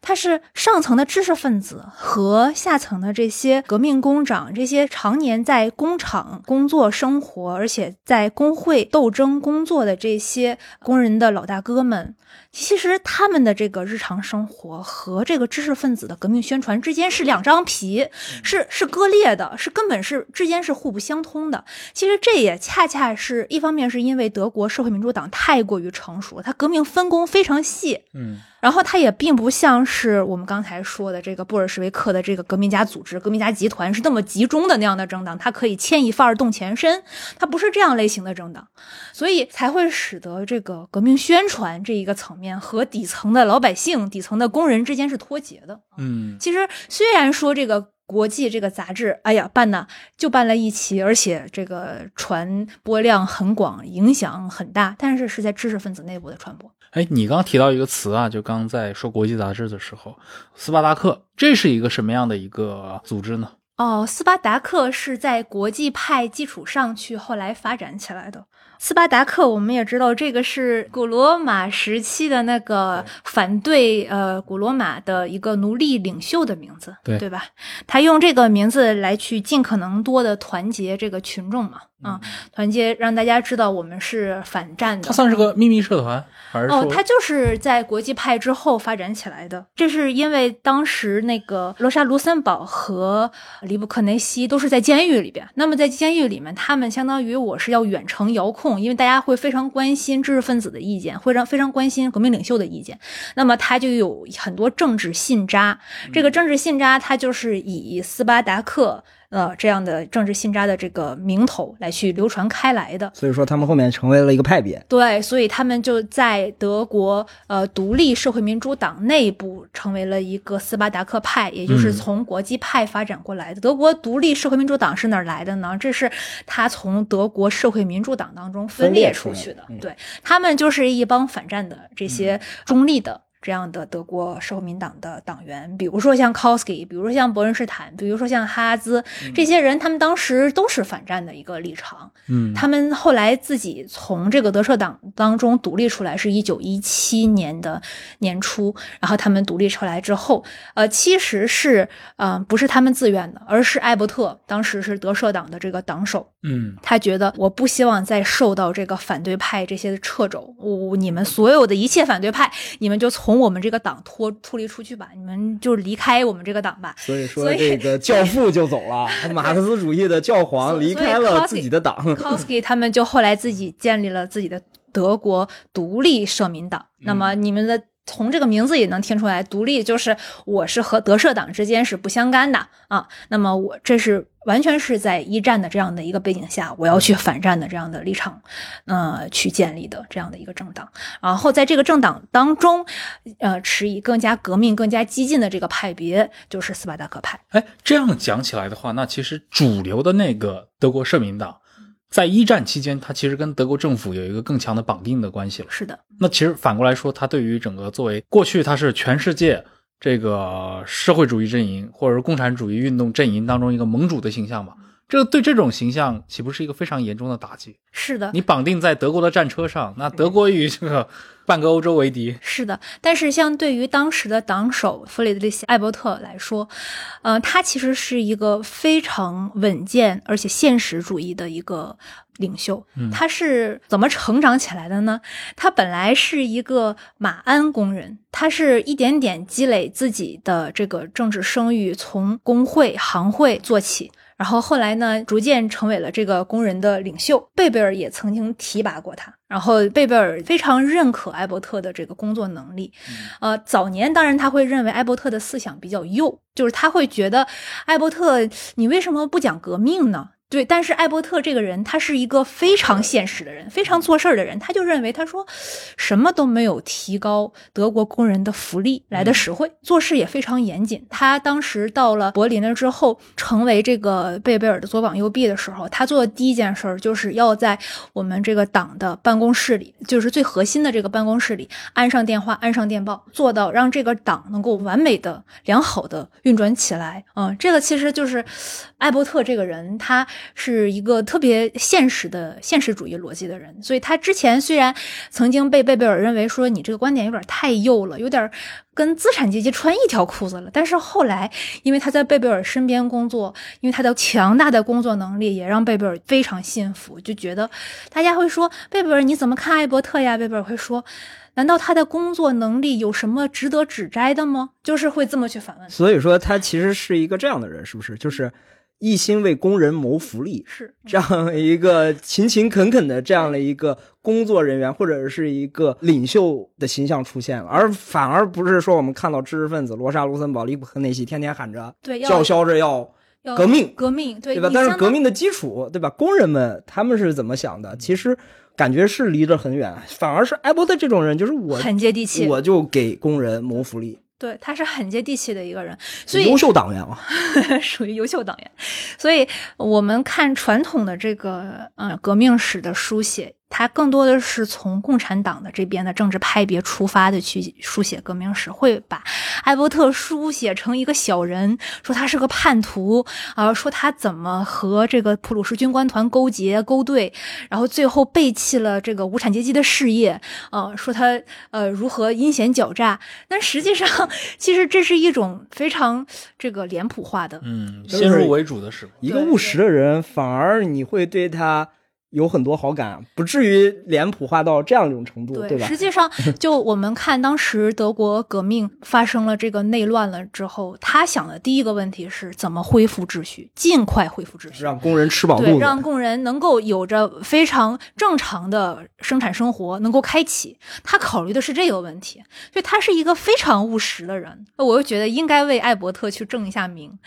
它是上层的知识分子和下层的这些革命工长，这些常年在工厂工作生活，而且在工会斗争工作的这些工人的老大哥们。其实他们的这个日常生活和这个知识分子的革命宣传之间是两张皮，是是割裂的，是根本是之间是互不相通的。其实这也恰恰是一方面是因为德国社会民主党太过于成熟，它革命分工非常细，
嗯
然后它也并不像是我们刚才说的这个布尔什维克的这个革命家组织、革命家集团是那么集中的那样的政党，它可以牵一发而动全身，它不是这样类型的政党，所以才会使得这个革命宣传这一个层面和底层的老百姓、底层的工人之间是脱节的。
嗯
其实虽然说这个。国际这个杂志，哎呀，办呢就办了一期，而且这个传播量很广，影响很大，但是是在知识分子内部的传播。
哎，你刚刚提到一个词啊，就刚刚在说国际杂志的时候，斯巴达克，这是一个什么样的一个组织呢？
哦，斯巴达克是在国际派基础上去后来发展起来的。斯巴达克，我们也知道，这个是古罗马时期的那个反对呃古罗马的一个奴隶领袖的名字，
对
对吧？他用这个名字来去尽可能多的团结这个群众嘛，啊、团结让大家知道我们是反战的。
它算是个秘密社团，还是？
哦，它就是在国际派之后发展起来的。这是因为当时那个罗莎·卢森堡和里布克内西都是在监狱里边。那么在监狱里面，他们相当于我是要远程遥控，因为大家会非常关心知识分子的意见，会让非常关心革命领袖的意见。那么他就有很多政治信札，这个政治信札它就是以斯巴达克。呃，这样的政治信札的这个名头来去流传开来的，
所以说他们后面成为了一个派别。
对，所以他们就在德国呃独立社会民主党内部成为了一个斯巴达克派，也就是从国际派发展过来的。德国独立社会民主党是哪儿来的呢？这是他从德国社会民主党当中分裂出去的。对他们就是一帮反战的这些中立的。这样的德国社会民党的党员，比如说像 Kowski，比如说像伯恩斯坦，比如说像哈兹这些人，他们当时都是反战的一个立场。
嗯，
他们后来自己从这个德社党当中独立出来，是一九一七年的年初，然后他们独立出来之后，呃，其实是嗯、呃不是他们自愿的，而是艾伯特当时是德社党的这个党首，
嗯
他觉得我不希望再受到这个反对派这些的掣肘，我你们所有的一切反对派，你们就从我们这个党脱脱离出去吧，你们就离开我们这个党吧。
所以说这个 教父就走了，马克思主义的教皇离开了自己的党。
Kowski 他们就后来自己建立了自己的德国独立社民党。那么你们的从这个名字也能听出来，独立就是我是和德社党之间是不相干的啊。那么我这是完全是在一战的这样的一个背景下，我要去反战的这样的立场，呃，去建立的这样的一个政党。然后在这个政党当中，呃，持以更加革命、更加激进的这个派别就是斯巴达克派。
哎，这样讲起来的话，那其实主流的那个德国社民党，在一战期间，他其实跟德国政府有一个更强的绑定的关系了。
是的，
那其实反过来说，他对于整个作为过去他是全世界这个社会主义阵营或者是共产主义运动阵营当中一个盟主的形象嘛，这对这种形象岂不是一个非常严重的打击？
是的。
你绑定在德国的战车上，那德国与这个半个欧洲为敌，
是的，但是相对于当时的党首弗里德里希·艾伯特来说，呃，他其实是一个非常稳健而且现实主义的一个领袖。
嗯
他是怎么成长起来的呢？他本来是一个马鞍工人，他是一点点积累自己的这个政治声誉，从工会、行会做起。然后后来呢，逐渐成为了这个工人的领袖。贝贝尔也曾经提拔过他，然后贝贝尔非常认可艾伯特的这个工作能力。呃，早年当然他会认为艾伯特的思想比较幼，就是他会觉得艾伯特你为什么不讲革命呢？对，但是艾伯特这个人，他是一个非常现实的人，非常做事儿的人。他就认为，他说什么都没有提高德国工人的福利来的实惠，做事也非常严谨。他当时到了柏林了之后，成为这个贝贝尔的左膀右臂的时候，他做的第一件事儿就是要在我们这个党的办公室里，就是最核心的这个办公室里安上电话、安上电报，做到让这个党能够完美的、良好的运转起来。嗯，这个其实就是艾伯特这个人，他。是一个特别现实的现实主义逻辑的人，所以他之前虽然曾经被贝贝尔认为说你这个观点有点太幼了，有点跟资产阶级穿一条裤子了，但是后来因为他在贝贝尔身边工作，因为他的强大的工作能力，也让贝贝尔非常信服，就觉得大家会说贝贝尔你怎么看艾伯特呀？贝贝尔会说。难道他的工作能力有什么值得指摘的吗？就是会这么去反问。
所以说，他其实是一个这样的人，是不是？就是一心为工人谋福利，
是
这样一个勤勤恳恳的这样的一个工作人员，或者是一个领袖的形象出现了，而反而不是说我们看到知识分子罗莎、卢森堡、利普克内西天天喊着、
对
叫嚣着要
要
革命，
革命对
对吧？但是革命的基础，对吧？工人们他们是怎么想的？其实感觉是离得很远，反而是艾伯特这种人，就是我
很接地气。
我就给工人谋福利，
对，他是很接地气的一个人，所以
优秀党员嘛。
属于优秀党员。所以我们看传统的这个呃革命史的书写，它更多的是从共产党的这边的政治派别出发的去书写革命史，会把艾伯特书写成一个小人，说他是个叛徒啊、说他怎么和这个普鲁士军官团勾结勾兑，然后最后背弃了这个无产阶级的事业，呃，说他呃如何阴险狡诈。但实际上，其实这是一种非常这个脸谱化的，
嗯，先入为主的是吧？
一个务实的人，反而你会对他有很多好感，不至于脸谱化到这样一种程度，对吧
实？际上，就我们看当时德国革命发生了这个内乱了之后，他想的第一个问题是怎么恢复秩序，尽快恢复秩序。
让工人吃饱肚
对，
子，
让工人能够有着非常正常的生产生活，能够开启。他考虑的是这个问题，所以他是一个非常务实的人。我又觉得应该为艾伯特去正一下名。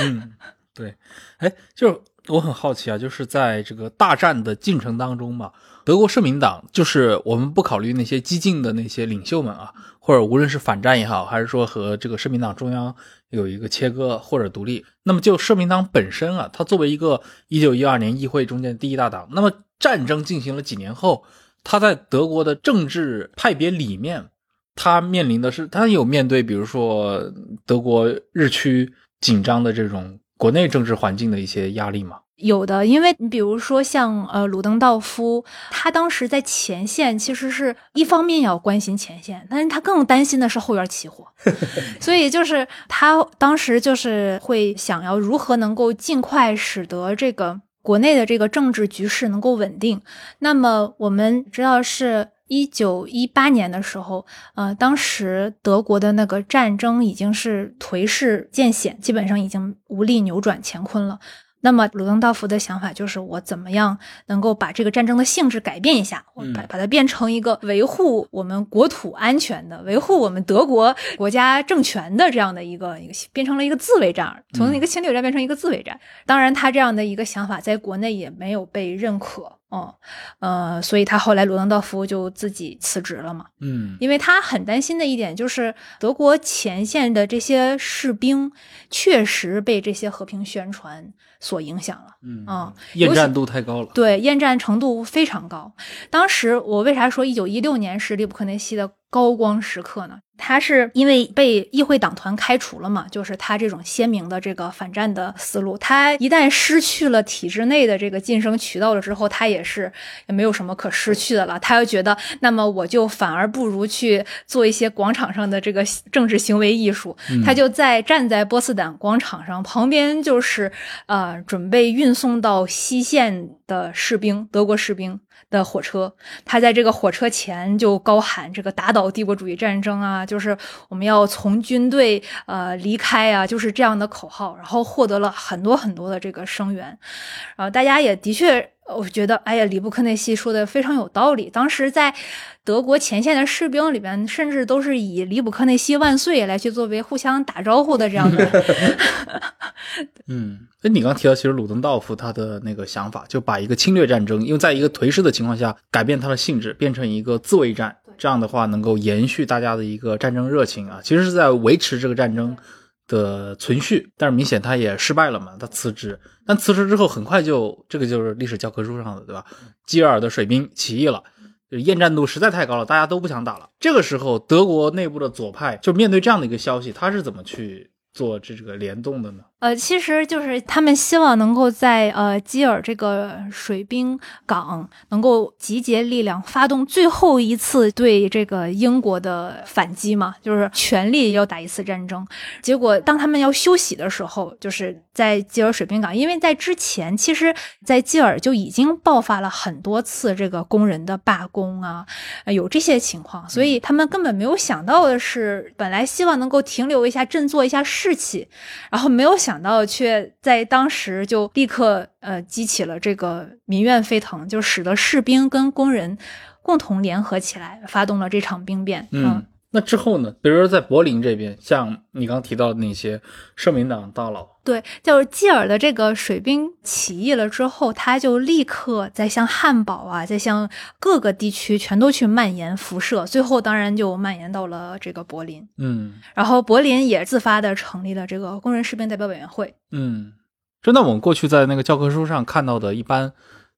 嗯，对，哎，就是我很好奇啊，就是在这个大战的进程当中嘛，德国社民党就是我们不考虑那些激进的那些领袖们啊，或者无论是反战也好，还是说和这个社民党中央有一个切割或者独立，那么就社民党本身啊，它作为一个一九一二年议会中间第一大党，那么战争进行了几年后，它在德国的政治派别里面。他面临的是，他有面对，比如说德国日趋紧张的这种国内政治环境的一些压力吗？
有的，因为你比如说像呃鲁登道夫，他当时在前线，其实是一方面要关心前线，但是他更担心的是后院起火，所以就是他当时就是会想要如何能够尽快使得这个国内的这个政治局势能够稳定。那么我们知道是。一九一八年的时候，呃，当时德国的那个战争已经是颓势渐显，基本上已经无力扭转乾坤了。那么鲁登道夫的想法就是，我怎么样能够把这个战争的性质改变一下，我把把它变成一个维护我们国土安全的、维护我们德国国家政权的这样的一个一个，变成了一个自卫战，从一个侵略战变成一个自卫战。当然，他这样的一个想法在国内也没有被认可。哦，呃，所以他后来罗登道夫就自己辞职了嘛。
嗯，
因为他很担心的一点就是德国前线的这些士兵确实被这些和平宣传所影响了。嗯啊，
厌战度太高了。
对，厌战程度非常高。当时我为啥说一九一六年是利布克内西的高光时刻呢？他是因为被议会党团开除了嘛？就是他这种鲜明的这个反战的思路，他一旦失去了体制内的这个晋升渠道了之后，他也是也没有什么可失去的了。他又觉得，那么我就反而不如去做一些广场上的这个政治行为艺术。他就在站在波茨坦广场上，旁边就是呃准备运送到西线的士兵，德国士兵。的火车，他在这个火车前就高喊这个打倒帝国主义战争啊，就是我们要从军队呃离开啊，就是这样的口号，然后获得了很多很多的这个声援，然后大家也的确。我觉得，哎呀，里布克内西说的非常有道理。当时在德国前线的士兵里边，甚至都是以“里布克内西万岁”来去作为互相打招呼的这样的。
嗯，那你刚提到，其实鲁登道夫他的那个想法，就把一个侵略战争，因为在一个颓势的情况下，改变它的性质，变成一个自卫战，这样的话能够延续大家的一个战争热情啊，其实是在维持这个战争。的存续，但是明显他也失败了嘛，他辞职。但辞职之后，很快就这个就是历史教科书上的，对吧？基尔的水兵起义了，就厌战度实在太高了，大家都不想打了。这个时候，德国内部的左派就面对这样的一个消息，他是怎么去做这这个联动的呢？
呃，其实就是他们希望能够在呃基尔这个水兵港能够集结力量，发动最后一次对这个英国的反击嘛，就是全力要打一次战争。结果当他们要休息的时候，就是在基尔水兵港，因为在之前，其实，在基尔就已经爆发了很多次这个工人的罢工啊，有这些情况，所以他们根本没有想到的是，本来希望能够停留一下，振作一下士气，然后没有想。想到却在当时就立刻呃激起了这个民怨沸腾，就使得士兵跟工人共同联合起来，发动了这场兵变。
嗯，那之后呢？比如说在柏林这边，像你刚提到的那些社民党大佬。
对，就是基尔的这个水兵起义了之后，他就立刻在向汉堡啊，在向各个地区全都去蔓延辐射，最后当然就蔓延到了这个柏林。
嗯，
然后柏林也自发的成立了这个工人士兵代表委员会。
嗯，真的，我们过去在那个教科书上看到的一般。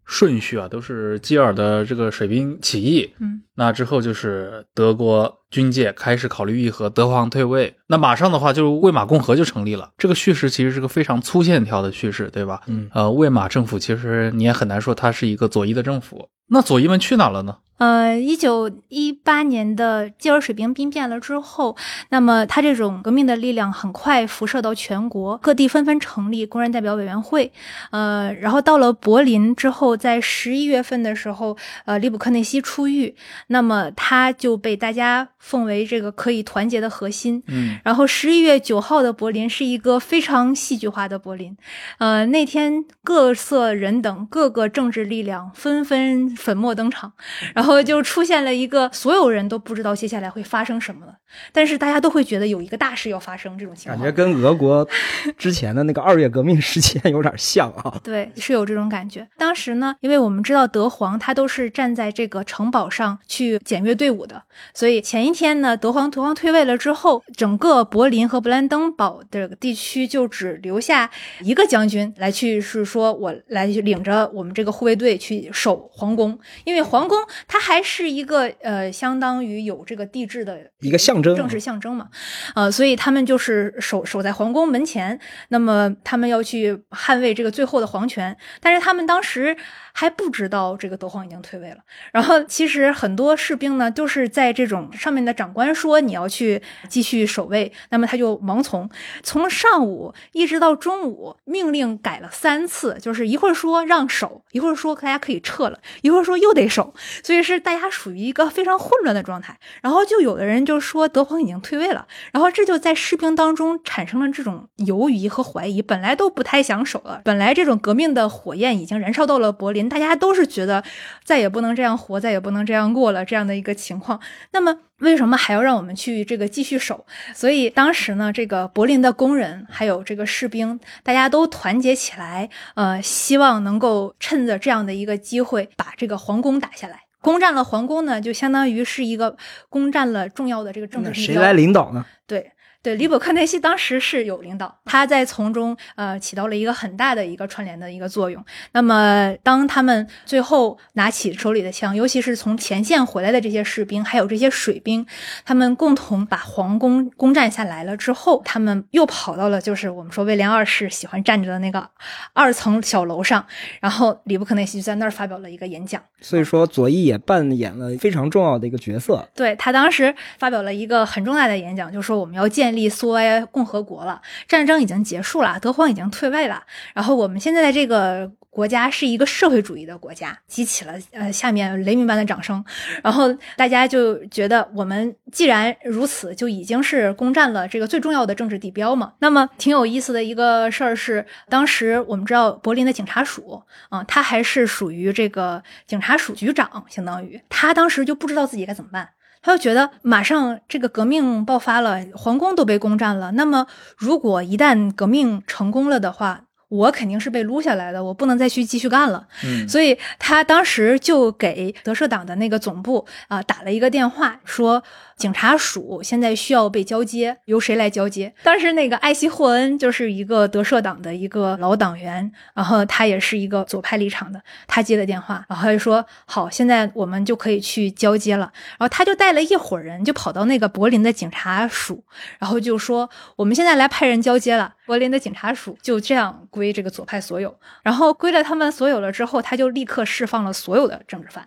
顺序啊，都是基尔的这个水兵起义，
嗯，
那之后就是德国军界开始考虑议和，德皇退位，那马上的话就是魏玛共和就成立了。这个叙事其实是个非常粗线条的叙事，对吧？
嗯，
呃，魏玛政府其实你也很难说它是一个左翼的政府。那左翼们去哪了呢？
呃，一九一八年的基尔水兵兵变了之后，那么他这种革命的力量很快辐射到全国各地，纷纷成立工人代表委员会。呃，然后到了柏林之后，在十一月份的时候，呃，里布克内西出狱，那么他就被大家奉为这个可以团结的核心。
嗯，
然后十一月九号的柏林是一个非常戏剧化的柏林。呃，那天各色人等各个政治力量纷纷粉墨登场，然后。然后就出现了一个所有人都不知道接下来会发生什么了，但是大家都会觉得有一个大事要发生这种情况，
感觉跟俄国 之前的那个二月革命事件有点像啊。
对，是有这种感觉。当时呢，因为我们知道德皇他都是站在这个城堡上去检阅队伍的，所以前一天呢，德皇德皇退位了之后，整个柏林和勃兰登堡的地区就只留下一个将军来去，是说我来领着我们这个护卫队去守皇宫，因为皇宫。它还是一个呃，相当于有这个帝制的
一个象征，
政治象征嘛，呃，所以他们就是守守在皇宫门前，那么他们要去捍卫这个最后的皇权，但是他们当时还不知道这个德皇已经退位了。然后其实很多士兵呢，就是在这种上面的长官说你要去继续守卫，那么他就盲从，从上午一直到中午，命令改了三次，就是一会儿说让守，一会儿说大家可以撤了，一会儿说又得守，所以是大家属于一个非常混乱的状态。然后就有的人就说德皇已经退位了，然后这就在士兵当中产生了这种犹疑和怀疑，本来都不太想守了，本来这种革命的火焰已经燃烧到了柏林，大家都是觉得再也不能这样活，再也不能这样过了这样的一个情况。那么为什么还要让我们去这个继续守？所以当时呢，这个柏林的工人还有这个士兵，大家都团结起来，呃，希望能够趁着这样的一个机会把这个皇宫打下来。攻占了皇宫呢，就相当于是一个攻占了重要的这个政治。
谁来领导呢？
对。对，里伯克内西当时是有领导，他在从中呃起到了一个很大的一个串联的一个作用。那么，当他们最后拿起手里的枪，尤其是从前线回来的这些士兵，还有这些水兵，他们共同把皇宫攻占下来了之后，他们又跑到了就是我们说威廉二世喜欢站着的那个二层小楼上，然后里伯克内西就在那儿发表了一个演讲。
所以说，左翼也扮演了非常重要的一个角色。
对他当时发表了一个很重大的演讲，就说我们要建。立苏维埃共和国了，战争已经结束了，德皇已经退位了。然后我们现在的这个国家是一个社会主义的国家，激起了呃下面雷鸣般的掌声。然后大家就觉得，我们既然如此，就已经是攻占了这个最重要的政治地标嘛。那么挺有意思的一个事儿是，当时我们知道柏林的警察署啊，他还是属于这个警察署局长，相当于他当时就不知道自己该怎么办。他就觉得马上这个革命爆发了，皇宫都被攻占了。那么，如果一旦革命成功了的话，我肯定是被撸下来的，我不能再去继续干了。
嗯，
所以他当时就给德社党的那个总部啊打了一个电话，说。警察署现在需要被交接，由谁来交接？当时那个艾希霍恩就是一个德社党的一个老党员，然后他也是一个左派立场的，他接的电话，然后就说：“好，现在我们就可以去交接了。”然后他就带了一伙人，就跑到那个柏林的警察署，然后就说：“我们现在来派人交接了。”柏林的警察署就这样归这个左派所有，然后归了他们所有了之后，他就立刻释放了所有的政治犯。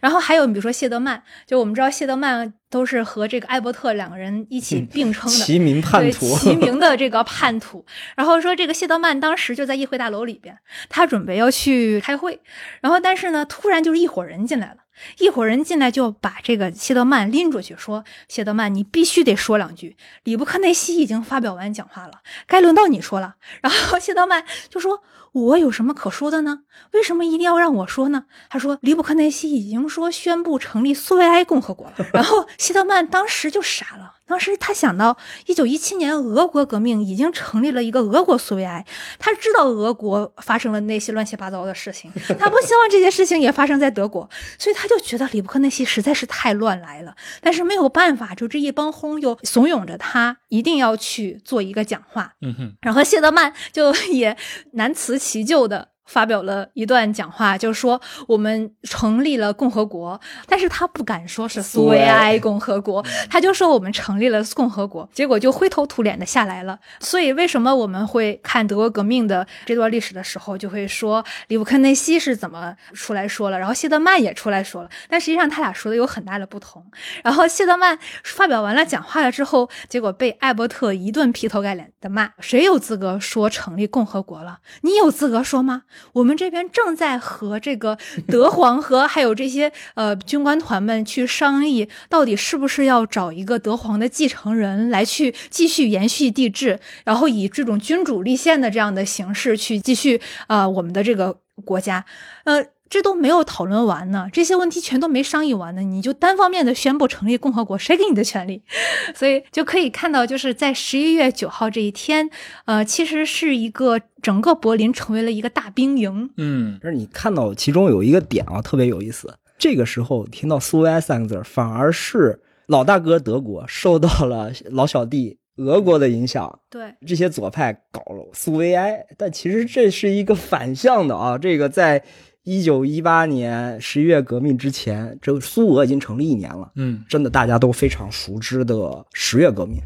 然后还有，比如说谢德曼，就我们知道谢德曼都是和这个艾伯特两个人一起并称的
齐名叛徒，
齐名的这个叛徒。然后说这个谢德曼当时就在议会大楼里边，他准备要去开会，然后但是呢，突然就是一伙人进来了，一伙人进来就把这个谢德曼拎出去，说谢德曼你必须得说两句，里布克内西已经发表完讲话了，该轮到你说了。然后谢德曼就说。我有什么可说的呢？为什么一定要让我说呢？他说，里布克内西已经说宣布成立苏维埃共和国了。然后谢德曼当时就傻了。当时他想到，一九一七年俄国革命已经成立了一个俄国苏维埃，他知道俄国发生了那些乱七八糟的事情，他不希望这些事情也发生在德国，所以他就觉得里布克内西实在是太乱来了。但是没有办法，就这一帮轰又怂恿着他一定要去做一个讲话。
嗯哼，
然后谢德曼就也难辞其咎的。发表了一段讲话，就是说我们成立了共和国，但是他不敢说是苏维埃共和国，他就说我们成立了共和国，结果就灰头土脸的下来了。所以为什么我们会看德国革命的这段历史的时候，就会说里布克内西是怎么出来说了，然后谢德曼也出来说了，但实际上他俩说的有很大的不同。然后谢德曼发表完了讲话了之后，结果被艾伯特一顿劈头盖脸的骂，谁有资格说成立共和国了？你有资格说吗？我们这边正在和这个 德皇和还有这些呃军官团们去商议，到底是不是要找一个德皇的继承人来去继续延续帝制，然后以这种君主立宪的这样的形式去继续啊我们的这个国家，呃。这都没有讨论完呢，这些问题全都没商议完呢，你就单方面的宣布成立共和国，谁给你的权利？所以就可以看到，就是在十一月九号这一天，呃，其实是一个整个柏林成为了一个大兵营。
嗯，
但是你看到其中有一个点啊，特别有意思。这个时候听到苏维埃三个字，反而是老大哥德国受到了老小弟俄国的影响。
对，
这些左派搞了苏维埃，但其实这是一个反向的啊，这个在。一九一八年十一月革命之前，这个苏俄已经成立一年了。
嗯
真的大家都非常熟知的十月革命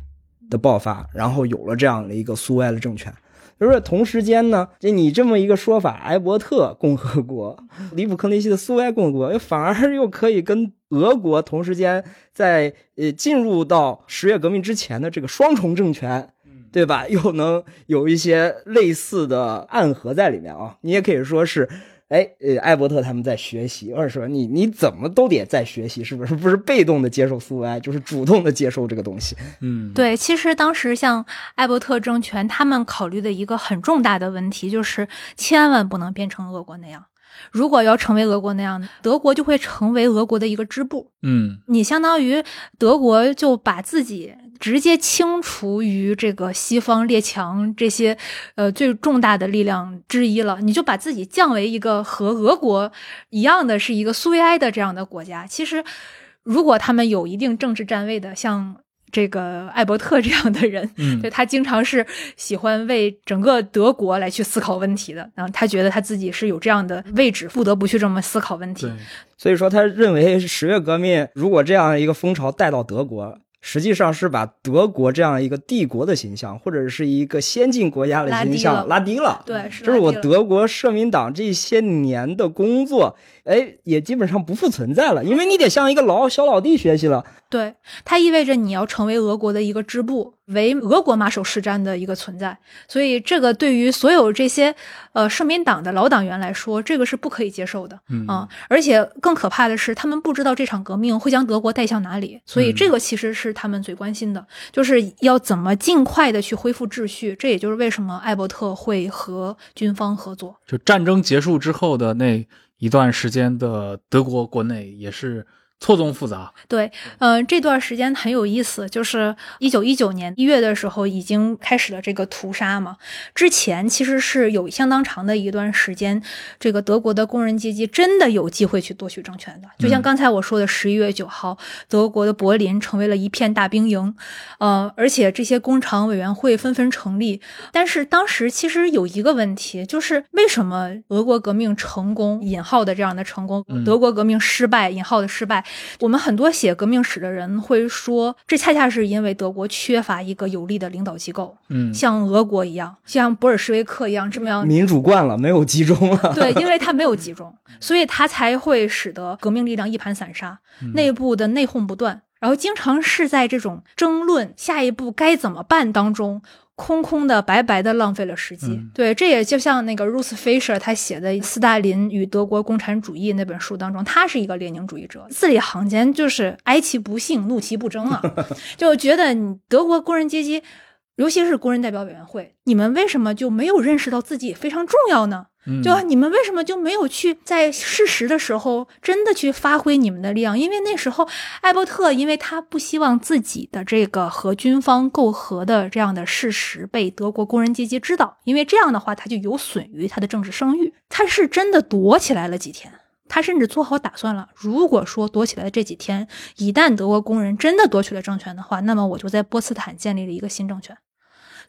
的爆发，然后有了这样的一个苏维埃的政权。就是同时间呢，就你这么一个说法，埃伯特共和国、里普克内西的苏维埃共和国，反而又可以跟俄国同时间在呃进入到十月革命之前的这个双重政权，对吧？又能有一些类似的暗合在里面啊。你也可以说是，哎，呃，艾伯特他们在学习，或者说你你怎么都得在学习，是不是？不是被动的接受苏维埃，就是主动的接受这个东西。
嗯，
对，其实当时像艾伯特政权，他们考虑的一个很重大的问题就是，千万不能变成俄国那样。如果要成为俄国那样，德国就会成为俄国的一个支部。
嗯
你相当于德国就把自己直接清除于这个西方列强这些呃最重大的力量之一了，你就把自己降为一个和俄国一样的是一个苏维埃的这样的国家。其实，如果他们有一定政治站位的，像这个艾伯特这样的人，
嗯
对他经常是喜欢为整个德国来去思考问题的，然后他觉得他自己是有这样的位置，不得不去这么思考问题。，
所以说，他认为十月革命如果这样一个风潮带到德国，实际上是把德国这样一个帝国的形象，或者是一个先进国家的形象拉低了。
对，是
这是我德国社民党这些年的工作，哎，也基本上不复存在了，因为你得向一个老小老弟学习了。
对，它意味着你要成为俄国的一个支部，为俄国马首是瞻的一个存在。所以，这个对于所有这些呃社民党的老党员来说，这个是不可以接受的
嗯
啊！而且更可怕的是，他们不知道这场革命会将德国带向哪里，所以
嗯
这个其实是他们最关心的，就是要怎么尽快的去恢复秩序。这也就是为什么艾伯特会和军方合作。
就战争结束之后的那一段时间的德国国内也是错综复杂。
对，呃，这段时间很有意思，就是一九一九年一月的时候已经开始了这个屠杀嘛。之前其实是有相当长的一段时间，这个德国的工人阶级真的有机会去夺取政权的。就像
嗯
刚才我说的，十一月九号，德国的柏林成为了一片大兵营，呃，而且这些工厂委员会纷纷成立。但是当时其实有一个问题，就是为什么俄国革命成功（引号的这样的成功
嗯），
德国革命失败（引号的失败）？我们很多写革命史的人会说，这恰恰是因为德国缺乏一个有力的领导机构，
嗯，
像俄国一样，像布尔什维克一样这么样。
民主惯了，没有集中了。
对，因为它没有集中，所以它才会使得革命力量一盘散沙，
嗯
内部的内讧不断，然后经常是在这种争论下一步该怎么办当中。空空的、白白的浪费了时机。
嗯。
对，这也就像那个 Ruth Fisher 他写的《斯大林与德国共产主义》那本书当中，他是一个列宁主义者，字里行间就是哀其不幸，怒其不争啊，就觉得你德国工人阶级，尤其是工人代表委员会，你们为什么就没有认识到自己非常重要呢？
嗯
就你们为什么就没有去在事实的时候真的去发挥你们的力量？因为那时候艾伯特，因为他不希望自己的这个和军方媾和的这样的事实被德国工人阶级知道，因为这样的话他就有损于他的政治声誉。他是真的躲起来了几天。他甚至做好打算了，如果说躲起来的这几天，一旦德国工人真的夺取了政权的话，那么我就在波茨坦建立了一个新政权。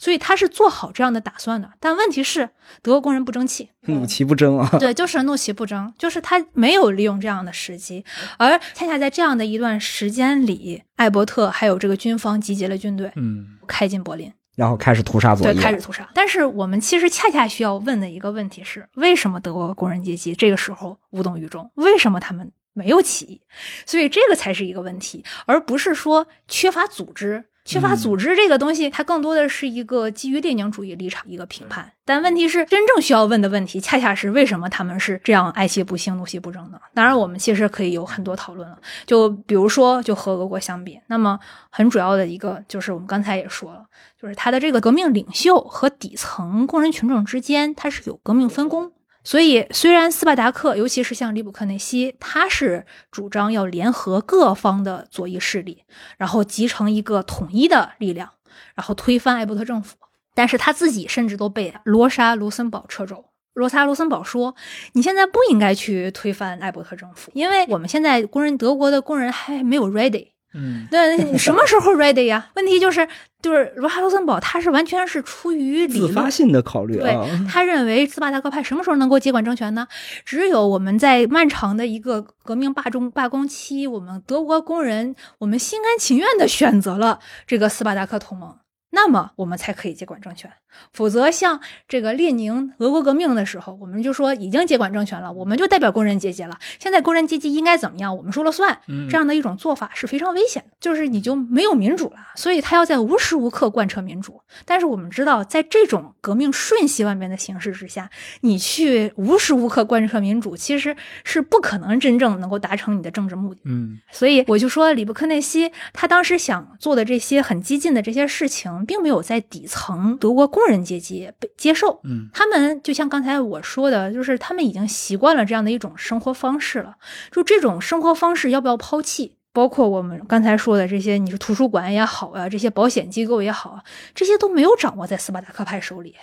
所以他是做好这样的打算的，但问题是德国工人不争气，
怒其不争啊！
对，就是怒其不争，就是他没有利用这样的时机，而恰恰在这样的一段时间里，艾伯特还有这个军方集结了军队，
嗯
开进柏林，
然后开始屠杀左
对，
翼，
开始屠杀。但是我们其实恰恰需要问的一个问题是：为什么德国工人阶级这个时候无动于衷？为什么他们没有起义？所以这个才是一个问题，而不是说缺乏组织。缺乏组织这个东西，它更多的是一个基于列宁主义立场一个评判。但问题是，真正需要问的问题，恰恰是为什么他们是这样爱其不幸，怒其不争呢？当然，我们其实可以有很多讨论了。就比如说，就和俄国相比，那么很主要的一个就是我们刚才也说了，就是他的这个革命领袖和底层工人群众之间，它是有革命分工。所以，虽然斯巴达克，尤其是像里卜克内西，他是主张要联合各方的左翼势力，然后集成一个统一的力量，然后推翻艾伯特政府，但是他自己甚至都被罗莎·卢森堡掣肘。罗莎·卢森堡说：“你现在不应该去推翻艾伯特政府，因为我们现在工人德国的工人还没有 ready。”
嗯
那你什么时候 ready 呀？问题就是，就是罗哈罗森堡他是完全是出于理
自发。性的考虑
对
啊，
他认为斯巴达克派什么时候能够接管政权呢？只有我们在漫长的一个革命罢中罢工期，我们德国工人我们心甘情愿的选择了这个斯巴达克同盟，那么我们才可以接管政权。否则，像这个列宁俄国革命的时候，我们就说已经接管政权了，我们就代表工人阶级了。现在工人阶级应该怎么样，我们说了算。
嗯，
这样的一种做法是非常危险的，就是你就没有民主了。所以他要在无时无刻贯彻民主。但是我们知道，在这种革命瞬息万变的形势之下，你去无时无刻贯彻民主，其实是不可能真正能够达成你的政治目的。
嗯
所以我就说，里布克内西他当时想做的这些很激进的这些事情，并没有在底层德国工人阶级被接受。
嗯
他们就像刚才我说的，就是他们已经习惯了这样的一种生活方式了。就这种生活方式要不要抛弃？包括我们刚才说的这些，你是图书馆也好啊，这些保险机构也好啊，这些都没有掌握在斯巴达克派手里。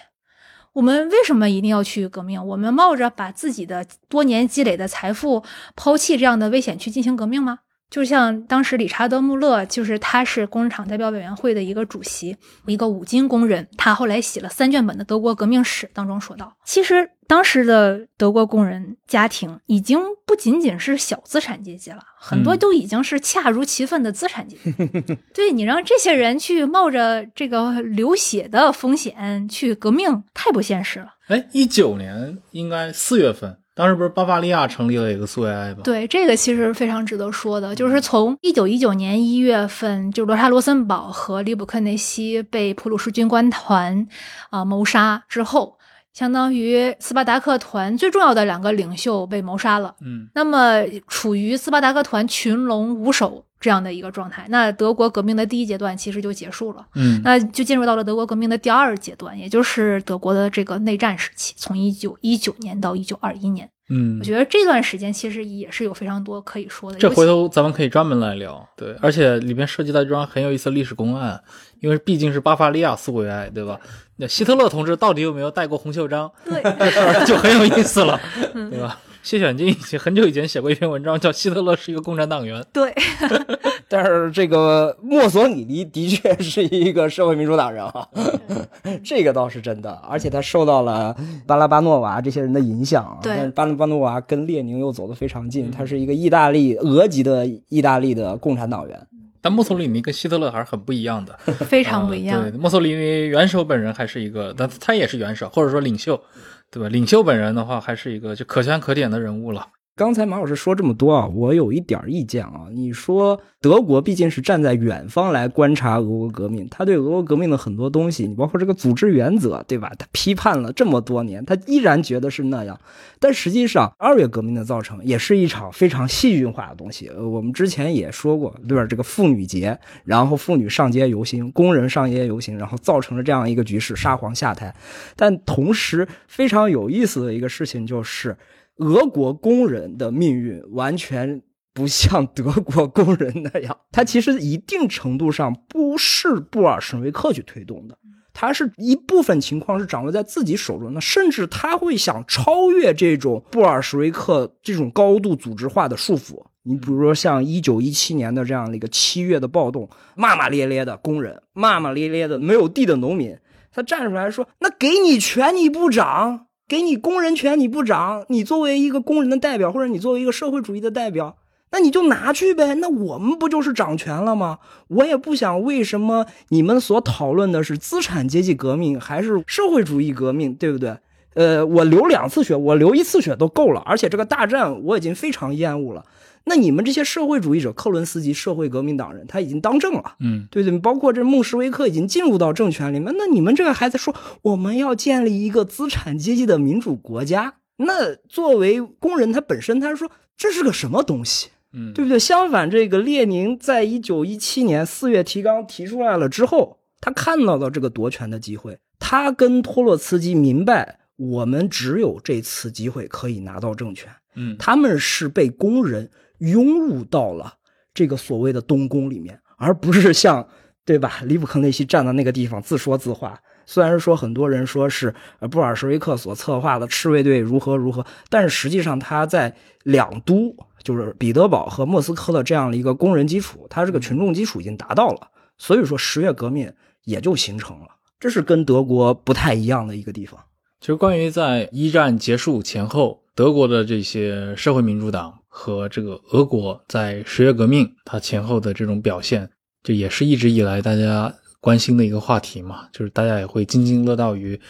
我们为什么一定要去革命？我们冒着把自己的多年积累的财富抛弃这样的危险去进行革命吗？就像当时理查德·穆勒，就是他是工人厂代表委员会的一个主席，一个五金工人，他后来写了三卷本的德国革命史当中说到，其实当时的德国工人家庭已经不仅仅是小资产阶级了，很多
嗯
都已经是恰如其分的资产阶级。对你让这些人去冒着这个流血的风险去革命，太不现实了。
哎，一九年应该四月份，当时不是巴伐利亚成立了一个苏维埃吗？
对，这个其实非常值得说的，就是从一九一九年一月份，就罗莎罗森堡和利布克内西被普鲁士军官团啊、谋杀之后，相当于斯巴达克团最重要的两个领袖被谋杀了。
嗯
那么处于斯巴达克团群龙无首这样的一个状态，那德国革命的第一阶段其实就结束了。
嗯
那就进入到了德国革命的第二阶段，也就是德国的这个内战时期，从一九一九年到一九二一年。
嗯
我，觉得这段时间其实也是有非常多可以说的。
这回头咱们可以专门来聊。对，而且里面涉及到一桩很有意思的历史公案，因为毕竟是巴伐利亚苏维埃，对吧？那希特勒同志到底有没有戴过红袖章，
对，
这事儿就很有意思了，
嗯
对吧？谢选金以前很久以前写过一篇文章，叫《希特勒是一个共产党员 》。
对，
但是这个墨索里尼的确是一个社会民主党人啊，这个倒是真的，而且他受到了巴拉巴诺娃这些人的影响啊。
对
但是巴拉巴诺娃跟列宁又走得非常近，他是一个意大利俄籍的意大利的共产党员。
但墨索里尼跟希特勒还是很不一样的，
非常不一样。
呃对，墨索里尼元首本人还是一个，但他也是元首，或者说领袖，对吧？领袖本人的话，还是一个就可圈可点的人物了。
刚才马老师说这么多啊，我有一点意见啊。你说德国毕竟是站在远方来观察俄国革命，他对俄国革命的很多东西，你包括这个组织原则，对吧？他批判了这么多年，他依然觉得是那样。但实际上，二月革命的造成也是一场非常戏剧化的东西。我们之前也说过，对吧？这个妇女节，然后妇女上街游行，工人上街游行，然后造成了这样一个局势，沙皇下台。但同时，非常有意思的一个事情就是。俄国工人的命运完全不像德国工人那样，他其实一定程度上不是布尔什维克去推动的，他是一部分情况是掌握在自己手中的，甚至他会想超越这种布尔什维克这种高度组织化的束缚。你比如说像一九一七年的这样的一个七月的暴动，骂骂咧咧的工人，骂骂咧咧的没有地的农民，他站出来说：“那给你权你不长。”给你工人权你不涨，你作为一个工人的代表，或者你作为一个社会主义的代表，那你就拿去呗。那我们不就是掌权了吗？我也不想为什么你们所讨论的是资产阶级革命还是社会主义革命，对不对？呃，我流两次血，我流一次血都够了，而且这个大战我已经非常厌恶了。那你们这些社会主义者，克伦斯基社会革命党人，他已经当政了，
嗯，
对对，包括这孟什维克已经进入到政权里面，那你们这个还在说我们要建立一个资产阶级的民主国家？那作为工人，他本身他说这是个什么东西，
嗯，
对不对？相反，这个列宁在一九一七年四月提纲提出来了之后，他看到了这个夺权的机会，他跟托洛茨基明白，我们只有这次机会可以拿到政权。
嗯，
他们是被工人涌入到了这个所谓的东宫里面，而不是像对吧？里布克内西站在那个地方自说自话。虽然说很多人说是布尔什维克所策划的赤卫队如何如何，但是实际上他在两都就是彼得堡和莫斯科的这样的一个工人基础，他这个群众基础已经达到了，所以说十月革命也就形成了。这是跟德国不太一样的一个地方。
其实，关于在一战结束前后，德国的这些社会民主党和这个俄国在十月革命它前后的这种表现，就也是一直以来大家关心的一个话题嘛。就是大家也会津津乐道于，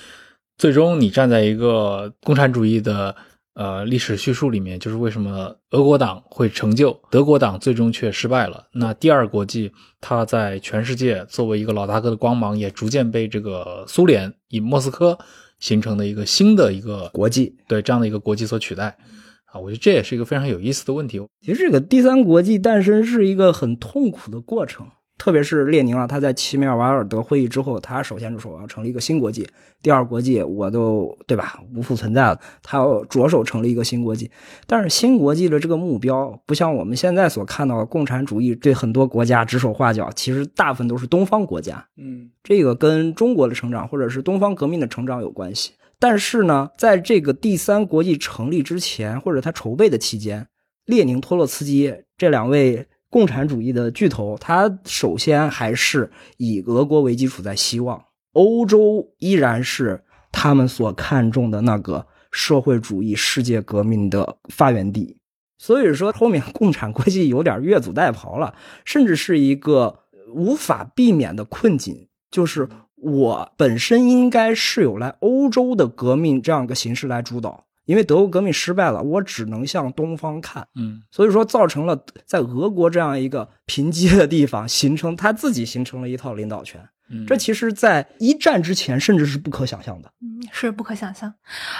最终你站在一个共产主义的呃历史叙述里面，就是为什么俄国党会成就，德国党最终却失败了。那第二国际，它在全世界作为一个老大哥的光芒，也逐渐被这个苏联以莫斯科。形成的一个新的一个
国际，
对这样的一个国际所取代，啊，我觉得这也是一个非常有意思的问题。
其实这个第三国际诞生是一个很痛苦的过程。特别是列宁啊，他在齐米尔瓦尔德会议之后，他首先就说我要成立一个新国际，第二国际我都对吧无复存在了，他要着手成立一个新国际。但是新国际的这个目标，不像我们现在所看到的共产主义对很多国家指手画脚，其实大部分都是东方国家。
嗯，
这个跟中国的成长或者是东方革命的成长有关系。但是呢，在这个第三国际成立之前，或者他筹备的期间，列宁、托洛茨基这两位。共产主义的巨头，他首先还是以俄国为基础在希望，欧洲依然是他们所看重的那个社会主义世界革命的发源地。所以说，后面共产国际有点越俎代庖了，甚至是一个无法避免的困境，就是我本身应该是有来欧洲的革命这样一个形式来主导。因为德国革命失败了，我只能向东方看，
嗯，
所以说造成了在俄国这样一个贫瘠的地方，形成他自己形成了一套领导权。这其实，在一战之前，甚至是不可想象的。
嗯，是不可想象。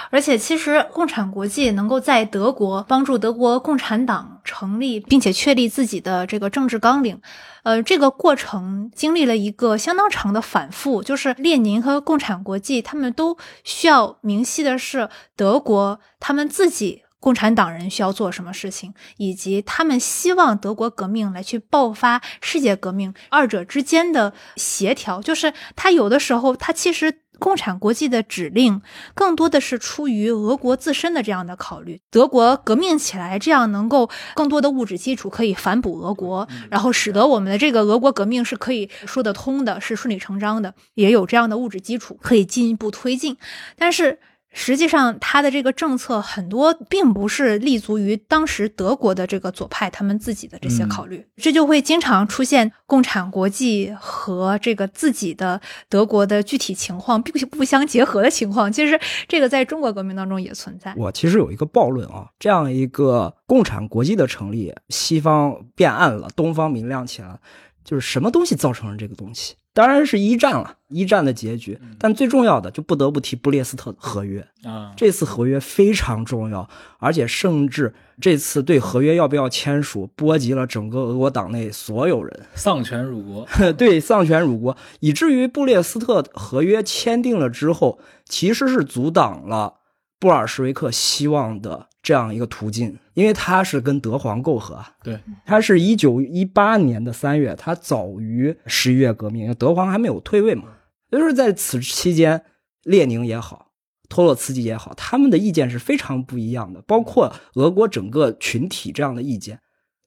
而且，其实共产国际能够在德国帮助德国共产党成立，并且确立自己的这个政治纲领，呃，这个过程经历了一个相当长的反复。就是列宁和共产国际，他们都需要明晰的是，德国他们自己。共产党人需要做什么事情，以及他们希望德国革命来去爆发世界革命，二者之间的协调，就是他有的时候，他其实共产国际的指令更多的是出于俄国自身的这样的考虑。德国革命起来，这样能够更多的物质基础可以反哺俄国，然后使得我们的这个俄国革命是可以说得通的，是顺理成章的，也有这样的物质基础可以进一步推进，但是。实际上，他的这个政策很多并不是立足于当时德国的这个左派他们自己的这些考虑，这就会经常出现共产国际和这个自己的德国的具体情况并不相结合的情况。其实，这个在中国革命当中也存在。
我其实有一个暴论啊，这样一个共产国际的成立，西方变暗了，东方明亮起来，就是什么东西造成了这个东西？当然是一战了，一战的结局。但最重要的就不得不提布列斯特合约
啊，
这次合约非常重要，而且甚至这次对合约要不要签署，波及了整个俄国党内所有人，
丧权辱国。
对，丧权辱国，以至于布列斯特合约签订了之后，其实是阻挡了布尔什维克希望的。这样一个途径，因为他是跟德皇媾和，
对
他是一九一八年的三月，他早于十一月革命，德皇还没有退位嘛。就是在此期间，列宁也好，托洛茨基也好，他们的意见是非常不一样的，包括俄国整个群体这样的意见，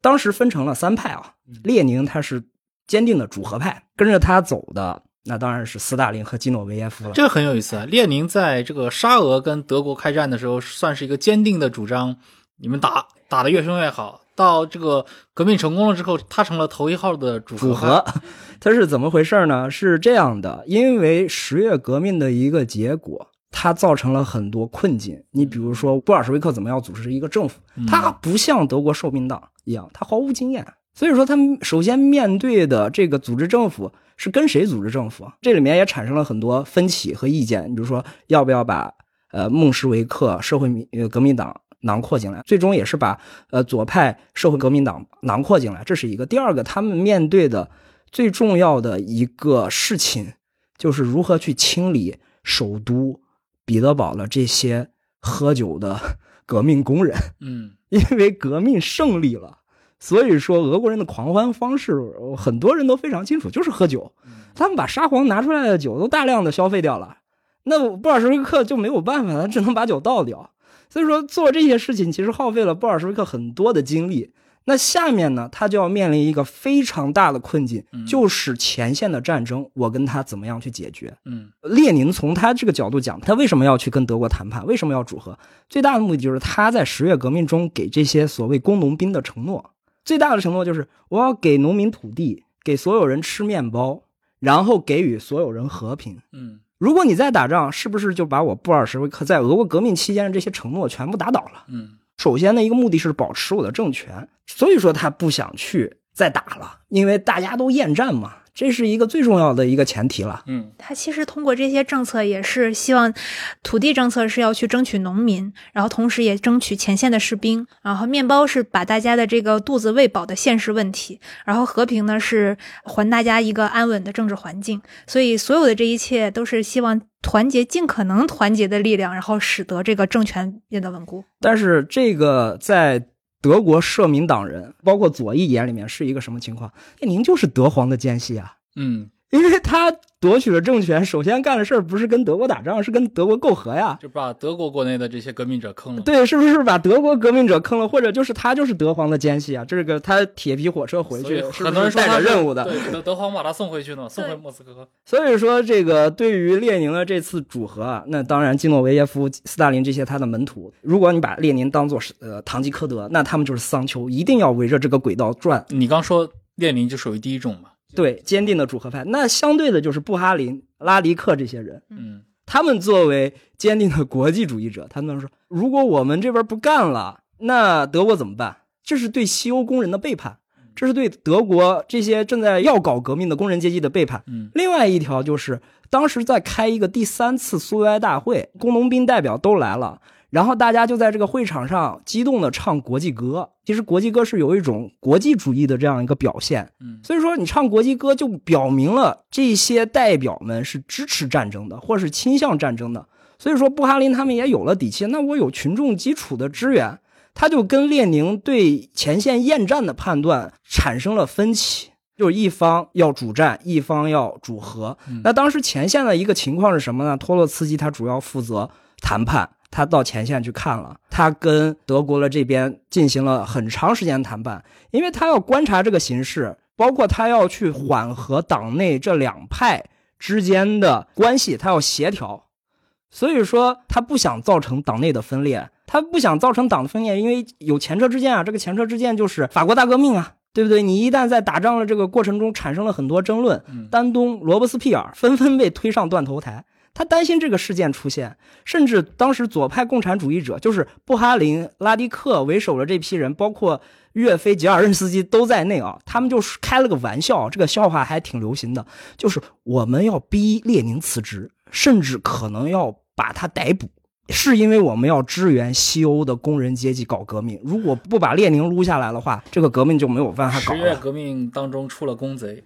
当时分成了三派啊。列宁他是坚定的主和派，跟着他走的。那当然是斯大林和基诺维耶夫了。
这个很有意思啊！列宁在这个沙俄跟德国开战的时候，算是一个坚定的主张，你们打打的越凶越好。到这个革命成功了之后，他成了头一号的主
主和。他是怎么回事呢？是这样的，因为十月革命的一个结果，它造成了很多困境。你比如说，布尔什维克怎么样组织一个政府？他不像德国受命党一样，他毫无经验。所以说，他们首先面对的这个组织政府。是跟谁组织政府？这里面也产生了很多分歧和意见。你比如说，要不要把呃孟什维克社会民革命党囊括进来？最终也是把呃左派社会革命党囊括进来。这是一个。第二个，他们面对的最重要的一个事情，就是如何去清理首都彼得堡的这些喝酒的革命工人。
嗯，
因为革命胜利了。所以说，俄国人的狂欢方式，很多人都非常清楚，就是喝酒。他们把沙皇拿出来的酒都大量的消费掉了，那布尔什维克就没有办法，他只能把酒倒掉。所以说做这些事情其实耗费了布尔什维克很多的精力。那下面呢，他就要面临一个非常大的困境，
嗯
就是前线的战争，我跟他怎么样去解决？
嗯
列宁从他这个角度讲，他为什么要去跟德国谈判？为什么要主和？最大的目的就是他在十月革命中给这些所谓工农兵的承诺。最大的承诺就是我要给农民土地，给所有人吃面包，然后给予所有人和平。
嗯
如果你再打仗，是不是就把我布尔什维克在俄国革命期间的这些承诺全部打倒了？
嗯
首先的一个目的是保持我的政权，所以说他不想去再打了，因为大家都厌战嘛，这是一个最重要的一个前提了。
嗯
他其实通过这些政策，也是希望土地政策是要去争取农民，然后同时也争取前线的士兵，然后面包是把大家的这个肚子喂饱的现实问题，然后和平呢是还大家一个安稳的政治环境。所以所有的这一切都是希望团结尽可能团结的力量，然后使得这个政权变得稳固。
但是这个在德国社民党人，包括左翼眼里面是一个什么情况？那您就是德皇的奸细啊，
嗯，
因为他夺取了政权，首先干的事儿不是跟德国打仗，是跟德国媾和呀。
就把德国国内的这些革命者坑了。
对，是不是把德国革命者坑了，或者就是他就是德皇的奸细啊？这个他铁皮火车回去，是
很
不是带
多人说他是
着任务的？
对，德德皇把他送回去呢，送回莫斯科。
所以说，这个对于列宁的这次主和啊，那当然基诺维耶夫、斯大林这些他的门徒，如果你把列宁当做是呃堂吉诃德，那他们就是桑丘，一定要围着这个轨道转。
你刚说列宁就属于第一种嘛？
对，坚定的主和派。那相对的就是布哈林、拉迪克这些人，
嗯
他们作为坚定的国际主义者，他们说，如果我们这边不干了，那德国怎么办？这是对西欧工人的背叛，这是对德国这些正在要搞革命的工人阶级的背叛。
嗯
另外一条就是，当时在开一个第三次苏维埃大会，工农兵代表都来了，然后大家就在这个会场上激动的唱国际歌。其实国际歌是有一种国际主义的这样一个表现，
嗯
所以说你唱国际歌就表明了这些代表们是支持战争的，或是倾向战争的。所以说布哈林他们也有了底气，那我有群众基础的支援，他就跟列宁对前线厌战的判断产生了分歧。就是一方要主战，一方要主和。那当时前线的一个情况是什么呢？托洛茨基他主要负责谈判，他到前线去看了，他跟德国的这边进行了很长时间谈判，因为他要观察这个形势，包括他要去缓和党内这两派之间的关系，他要协调。所以说，他不想造成党内的分裂，他不想造成党的分裂，因为有前车之鉴啊。这个前车之鉴就是法国大革命啊，对不对？你一旦在打仗的这个过程中产生了很多争论，
嗯
丹东、罗伯斯庇尔纷纷被推上断头台。他担心这个事件出现，甚至当时左派共产主义者，就是布哈林、拉迪克为首的这批人，包括岳飞、吉尔任斯基都在内啊，他们就是开了个玩笑，这个笑话还挺流行的，就是我们要逼列宁辞职，甚至可能要把他逮捕，是因为我们要支援西欧的工人阶级搞革命。如果不把列宁撸下来的话，这个革命就没有办法搞了。
十月革命当中出了公贼。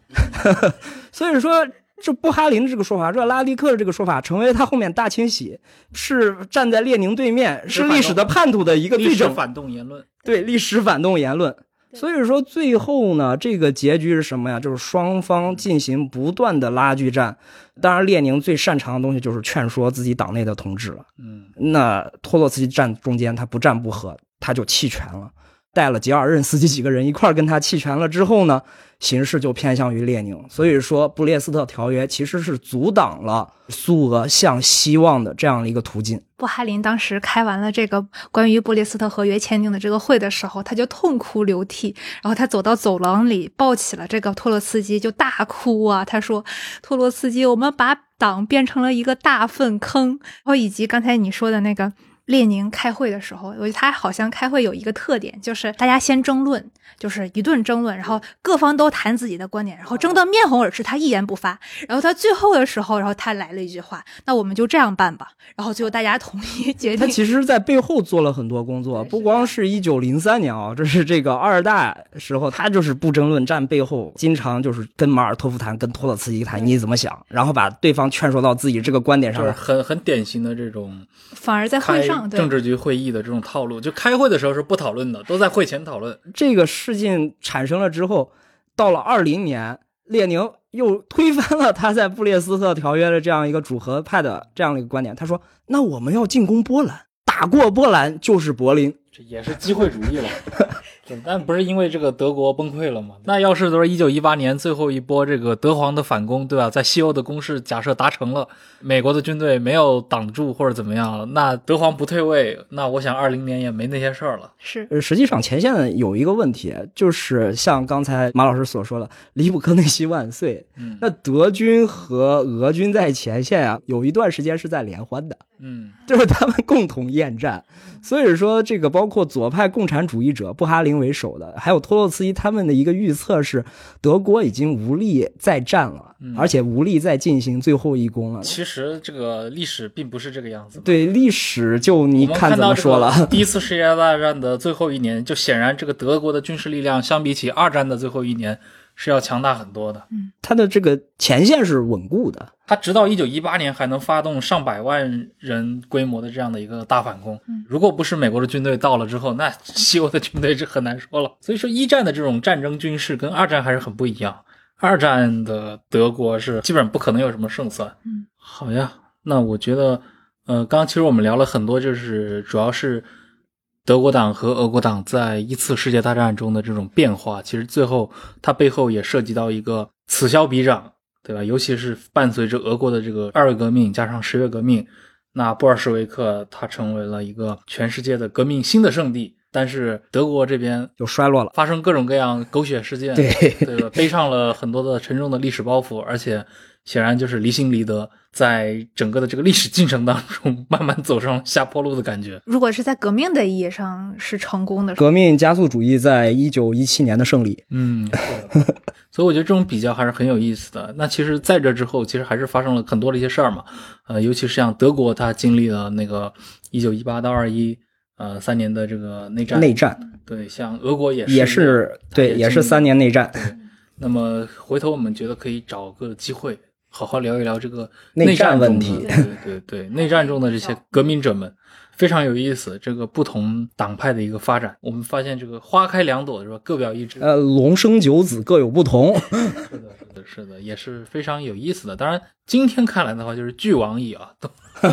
所以说，这布哈林的这个说法，热拉迪克的这个说法，成为他后面大清洗是站在列宁对面，是历史的叛徒的一个对证。
史反动言论。
对历史反动言论。所以说，最后呢，这个结局是什么呀？就是双方进行不断的拉锯战。当然，列宁最擅长的东西就是劝说自己党内的同志了。
嗯
那托洛茨基站中间，他不战不和，他就弃权了，带了吉尔任斯基几个人一块跟他弃权了之后呢，形势就偏向于列宁。所以说，布列斯特条约其实是阻挡了苏俄向希望的这样的一个途径。
布哈林当时开完了这个关于布列斯特合约签订的这个会的时候，他就痛哭流涕，然后他走到走廊里，抱起了这个托洛茨基，就大哭啊。他说：“托洛茨基，我们把党变成了一个大粪坑。”然后以及刚才你说的那个。列宁开会的时候，我觉得他好像开会有一个特点，就是大家先争论，就是一顿争论，然后各方都谈自己的观点，然后争得面红耳赤，他一言不发。然后他最后的时候，然后他来了一句话：“那我们就这样办吧。”然后最后大家同意决定。
他其实，在背后做了很多工作，不光是一九零三年啊，这是这个二大时候，他就是不争论战背后，经常就是跟马尔托夫谈，跟托洛茨基谈，你怎么想，然后把对方劝说到自己这个观点上。
就是很很典型的这种
反而在会上，对
政治局会议的这种套路，就开会的时候是不讨论的，都在会前讨论。
这个事件产生了之后，到了二零年，列宁又推翻了他在布列斯特条约的这样一个主和派的这样的一个观点。他说：“那我们要进攻波兰，打过波兰就是柏林。
这也是机会主义了。但不是因为这个德国崩溃了吗？那要是都是一九一八年最后一波这个德皇的反攻，对吧？在西欧的攻势假设达成了，美国的军队没有挡住或者怎么样，那德皇不退位，那我想二零年也没那些事儿了。
是
呃，实际上前线有一个问题，就是像刚才马老师所说的“离不科内西万岁”，
嗯
那德军和俄军在前线啊，有一段时间是在联欢的，
嗯
就是他们共同厌战。所以说，这个包括左派共产主义者布哈林为首的，还有托洛茨基他们的一个预测是，德国已经无力再战了，
嗯
而且无力再进行最后一攻了。
其实这个历史并不是这个样子。
对历史，就你看怎么说了。
第一次世界大战的最后一年，就显然这个德国的军事力量相比起二战的最后一年是要强大很多的。
嗯，它的这个前线是稳固的，
它直到一九一八年还能发动上百万人规模的这样的一个大反攻，嗯如果不是美国的军队到了之后，那西欧的军队是很难说了。所以说，一战的这种战争军事跟二战还是很不一样。二战的德国是基本上不可能有什么胜算。
嗯，
好呀，那我觉得，呃，刚刚其实我们聊了很多，就是主要是德国党和俄国党在一次世界大战中的这种变化。其实最后它背后也涉及到一个此消彼长，对吧？尤其是伴随着俄国的这个二月革命加上十月革命，那布尔什维克它成为了一个全世界的革命新的圣地。但是德国这边
就衰落了。
发生各种各样狗血事件，
对
对吧？背上了很多的沉重的历史包袱，而且显然就是离心离德，在整个的这个历史进程当中，慢慢走上下坡路的感觉。
如果是在革命的意义上是成功的，
革命加速主义在一九一七年的胜利，
嗯，所以我觉得这种比较还是很有意思的。那其实在这之后，其实还是发生了很多的一些事儿嘛，呃，尤其是像德国，它经历了那个一九一八到二一，呃，三年的这个内战，
内战。
对，像俄国也是
也是对，也是三年内战，
那么回头我们觉得可以找个机会好好聊一聊这个
内
战
问题
对对对，内战中的这些革命者们非常有意思。这个不同党派的一个发展，我们发现这个花开两朵是吧？各表一枝。
呃，龙生九子各有不同。
是的，是的，是的，也是非常有意思的。当然，今天看来的话，就是俱往矣啊。都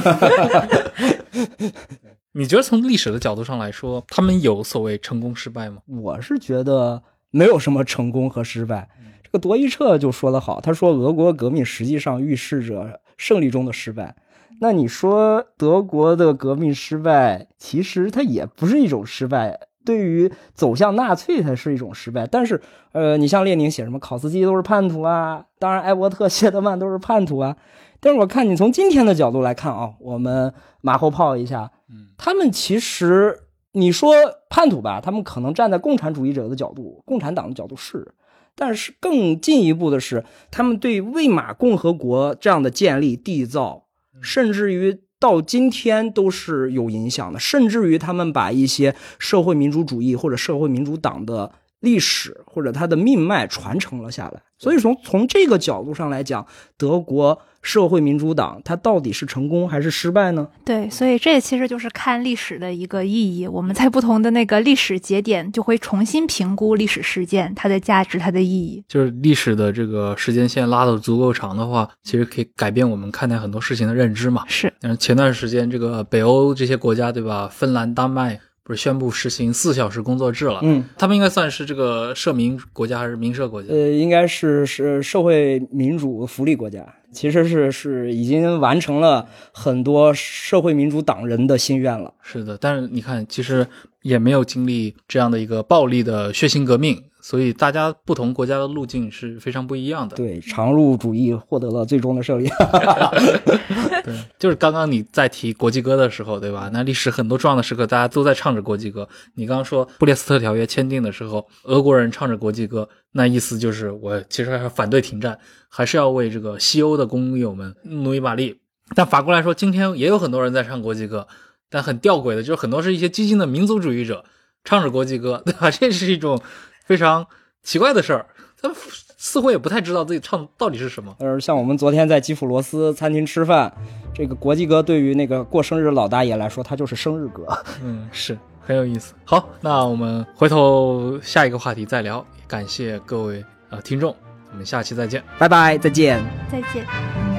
你觉得从历史的角度上来说，他们有所谓成功失败吗？
我是觉得没有什么成功和失败。这个多伊彻就说得好，他说俄国革命实际上预示着胜利中的失败。那你说德国的革命失败，其实它也不是一种失败，对于走向纳粹才是一种失败。但是，呃，你像列宁写什么考斯基都是叛徒啊，当然埃伯特、谢德曼都是叛徒啊。但是我看你从今天的角度来看啊，我们马后炮一下，
嗯，
他们其实你说叛徒吧，他们可能站在共产主义者的角度、共产党的角度是，但是更进一步的是，他们对魏玛共和国这样的建立缔造，甚至于到今天都是有影响的，甚至于他们把一些社会民主主义或者社会民主党的历史或者它的命脉传承了下来。所以从从这个角度上来讲，德国社会民主党它到底是成功还是失败呢？
对，所以这其实就是看历史的一个意义。我们在不同的那个历史节点，就会重新评估历史事件它的价值、它的意义。
就是历史的这个时间线拉的足够长的话，其实可以改变我们看待很多事情的认知嘛。
是，
嗯，前段时间这个北欧这些国家，对吧？芬兰、丹麦不是宣布实行四小时工作制了？
嗯，
他们应该算是这个社民国家还是民社国家？
呃，应该是是社会民主福利国家，其实是是已经完成了很多社会民主党人的心愿了。
是的，但是你看，其实也没有经历这样的一个暴力的血腥革命，所以大家不同国家的路径是非常不一样的。
对，长路主义获得了最终的胜利。
对，就是刚刚你在提国际歌的时候，对吧？那历史很多重要的时刻，大家都在唱着国际歌。你刚刚说布列斯特条约签订的时候，俄国人唱着国际歌，那意思就是我其实还是反对停战，还是要为这个西欧的工友们努一把力。但反过来说，今天也有很多人在唱国际歌，但很吊诡的就是很多是一些激进的民族主义者唱着国际歌，对吧？这是一种非常奇怪的事儿，他们似乎也不太知道自己唱的到底是什么。
呃，像我们昨天在基辅罗斯餐厅吃饭，这个国际歌对于那个过生日老大爷来说，他就是生日歌。
嗯，是很有意思。好，那我们回头下一个话题再聊。感谢各位呃听众，我们下期再见。
拜拜，再见。
再见。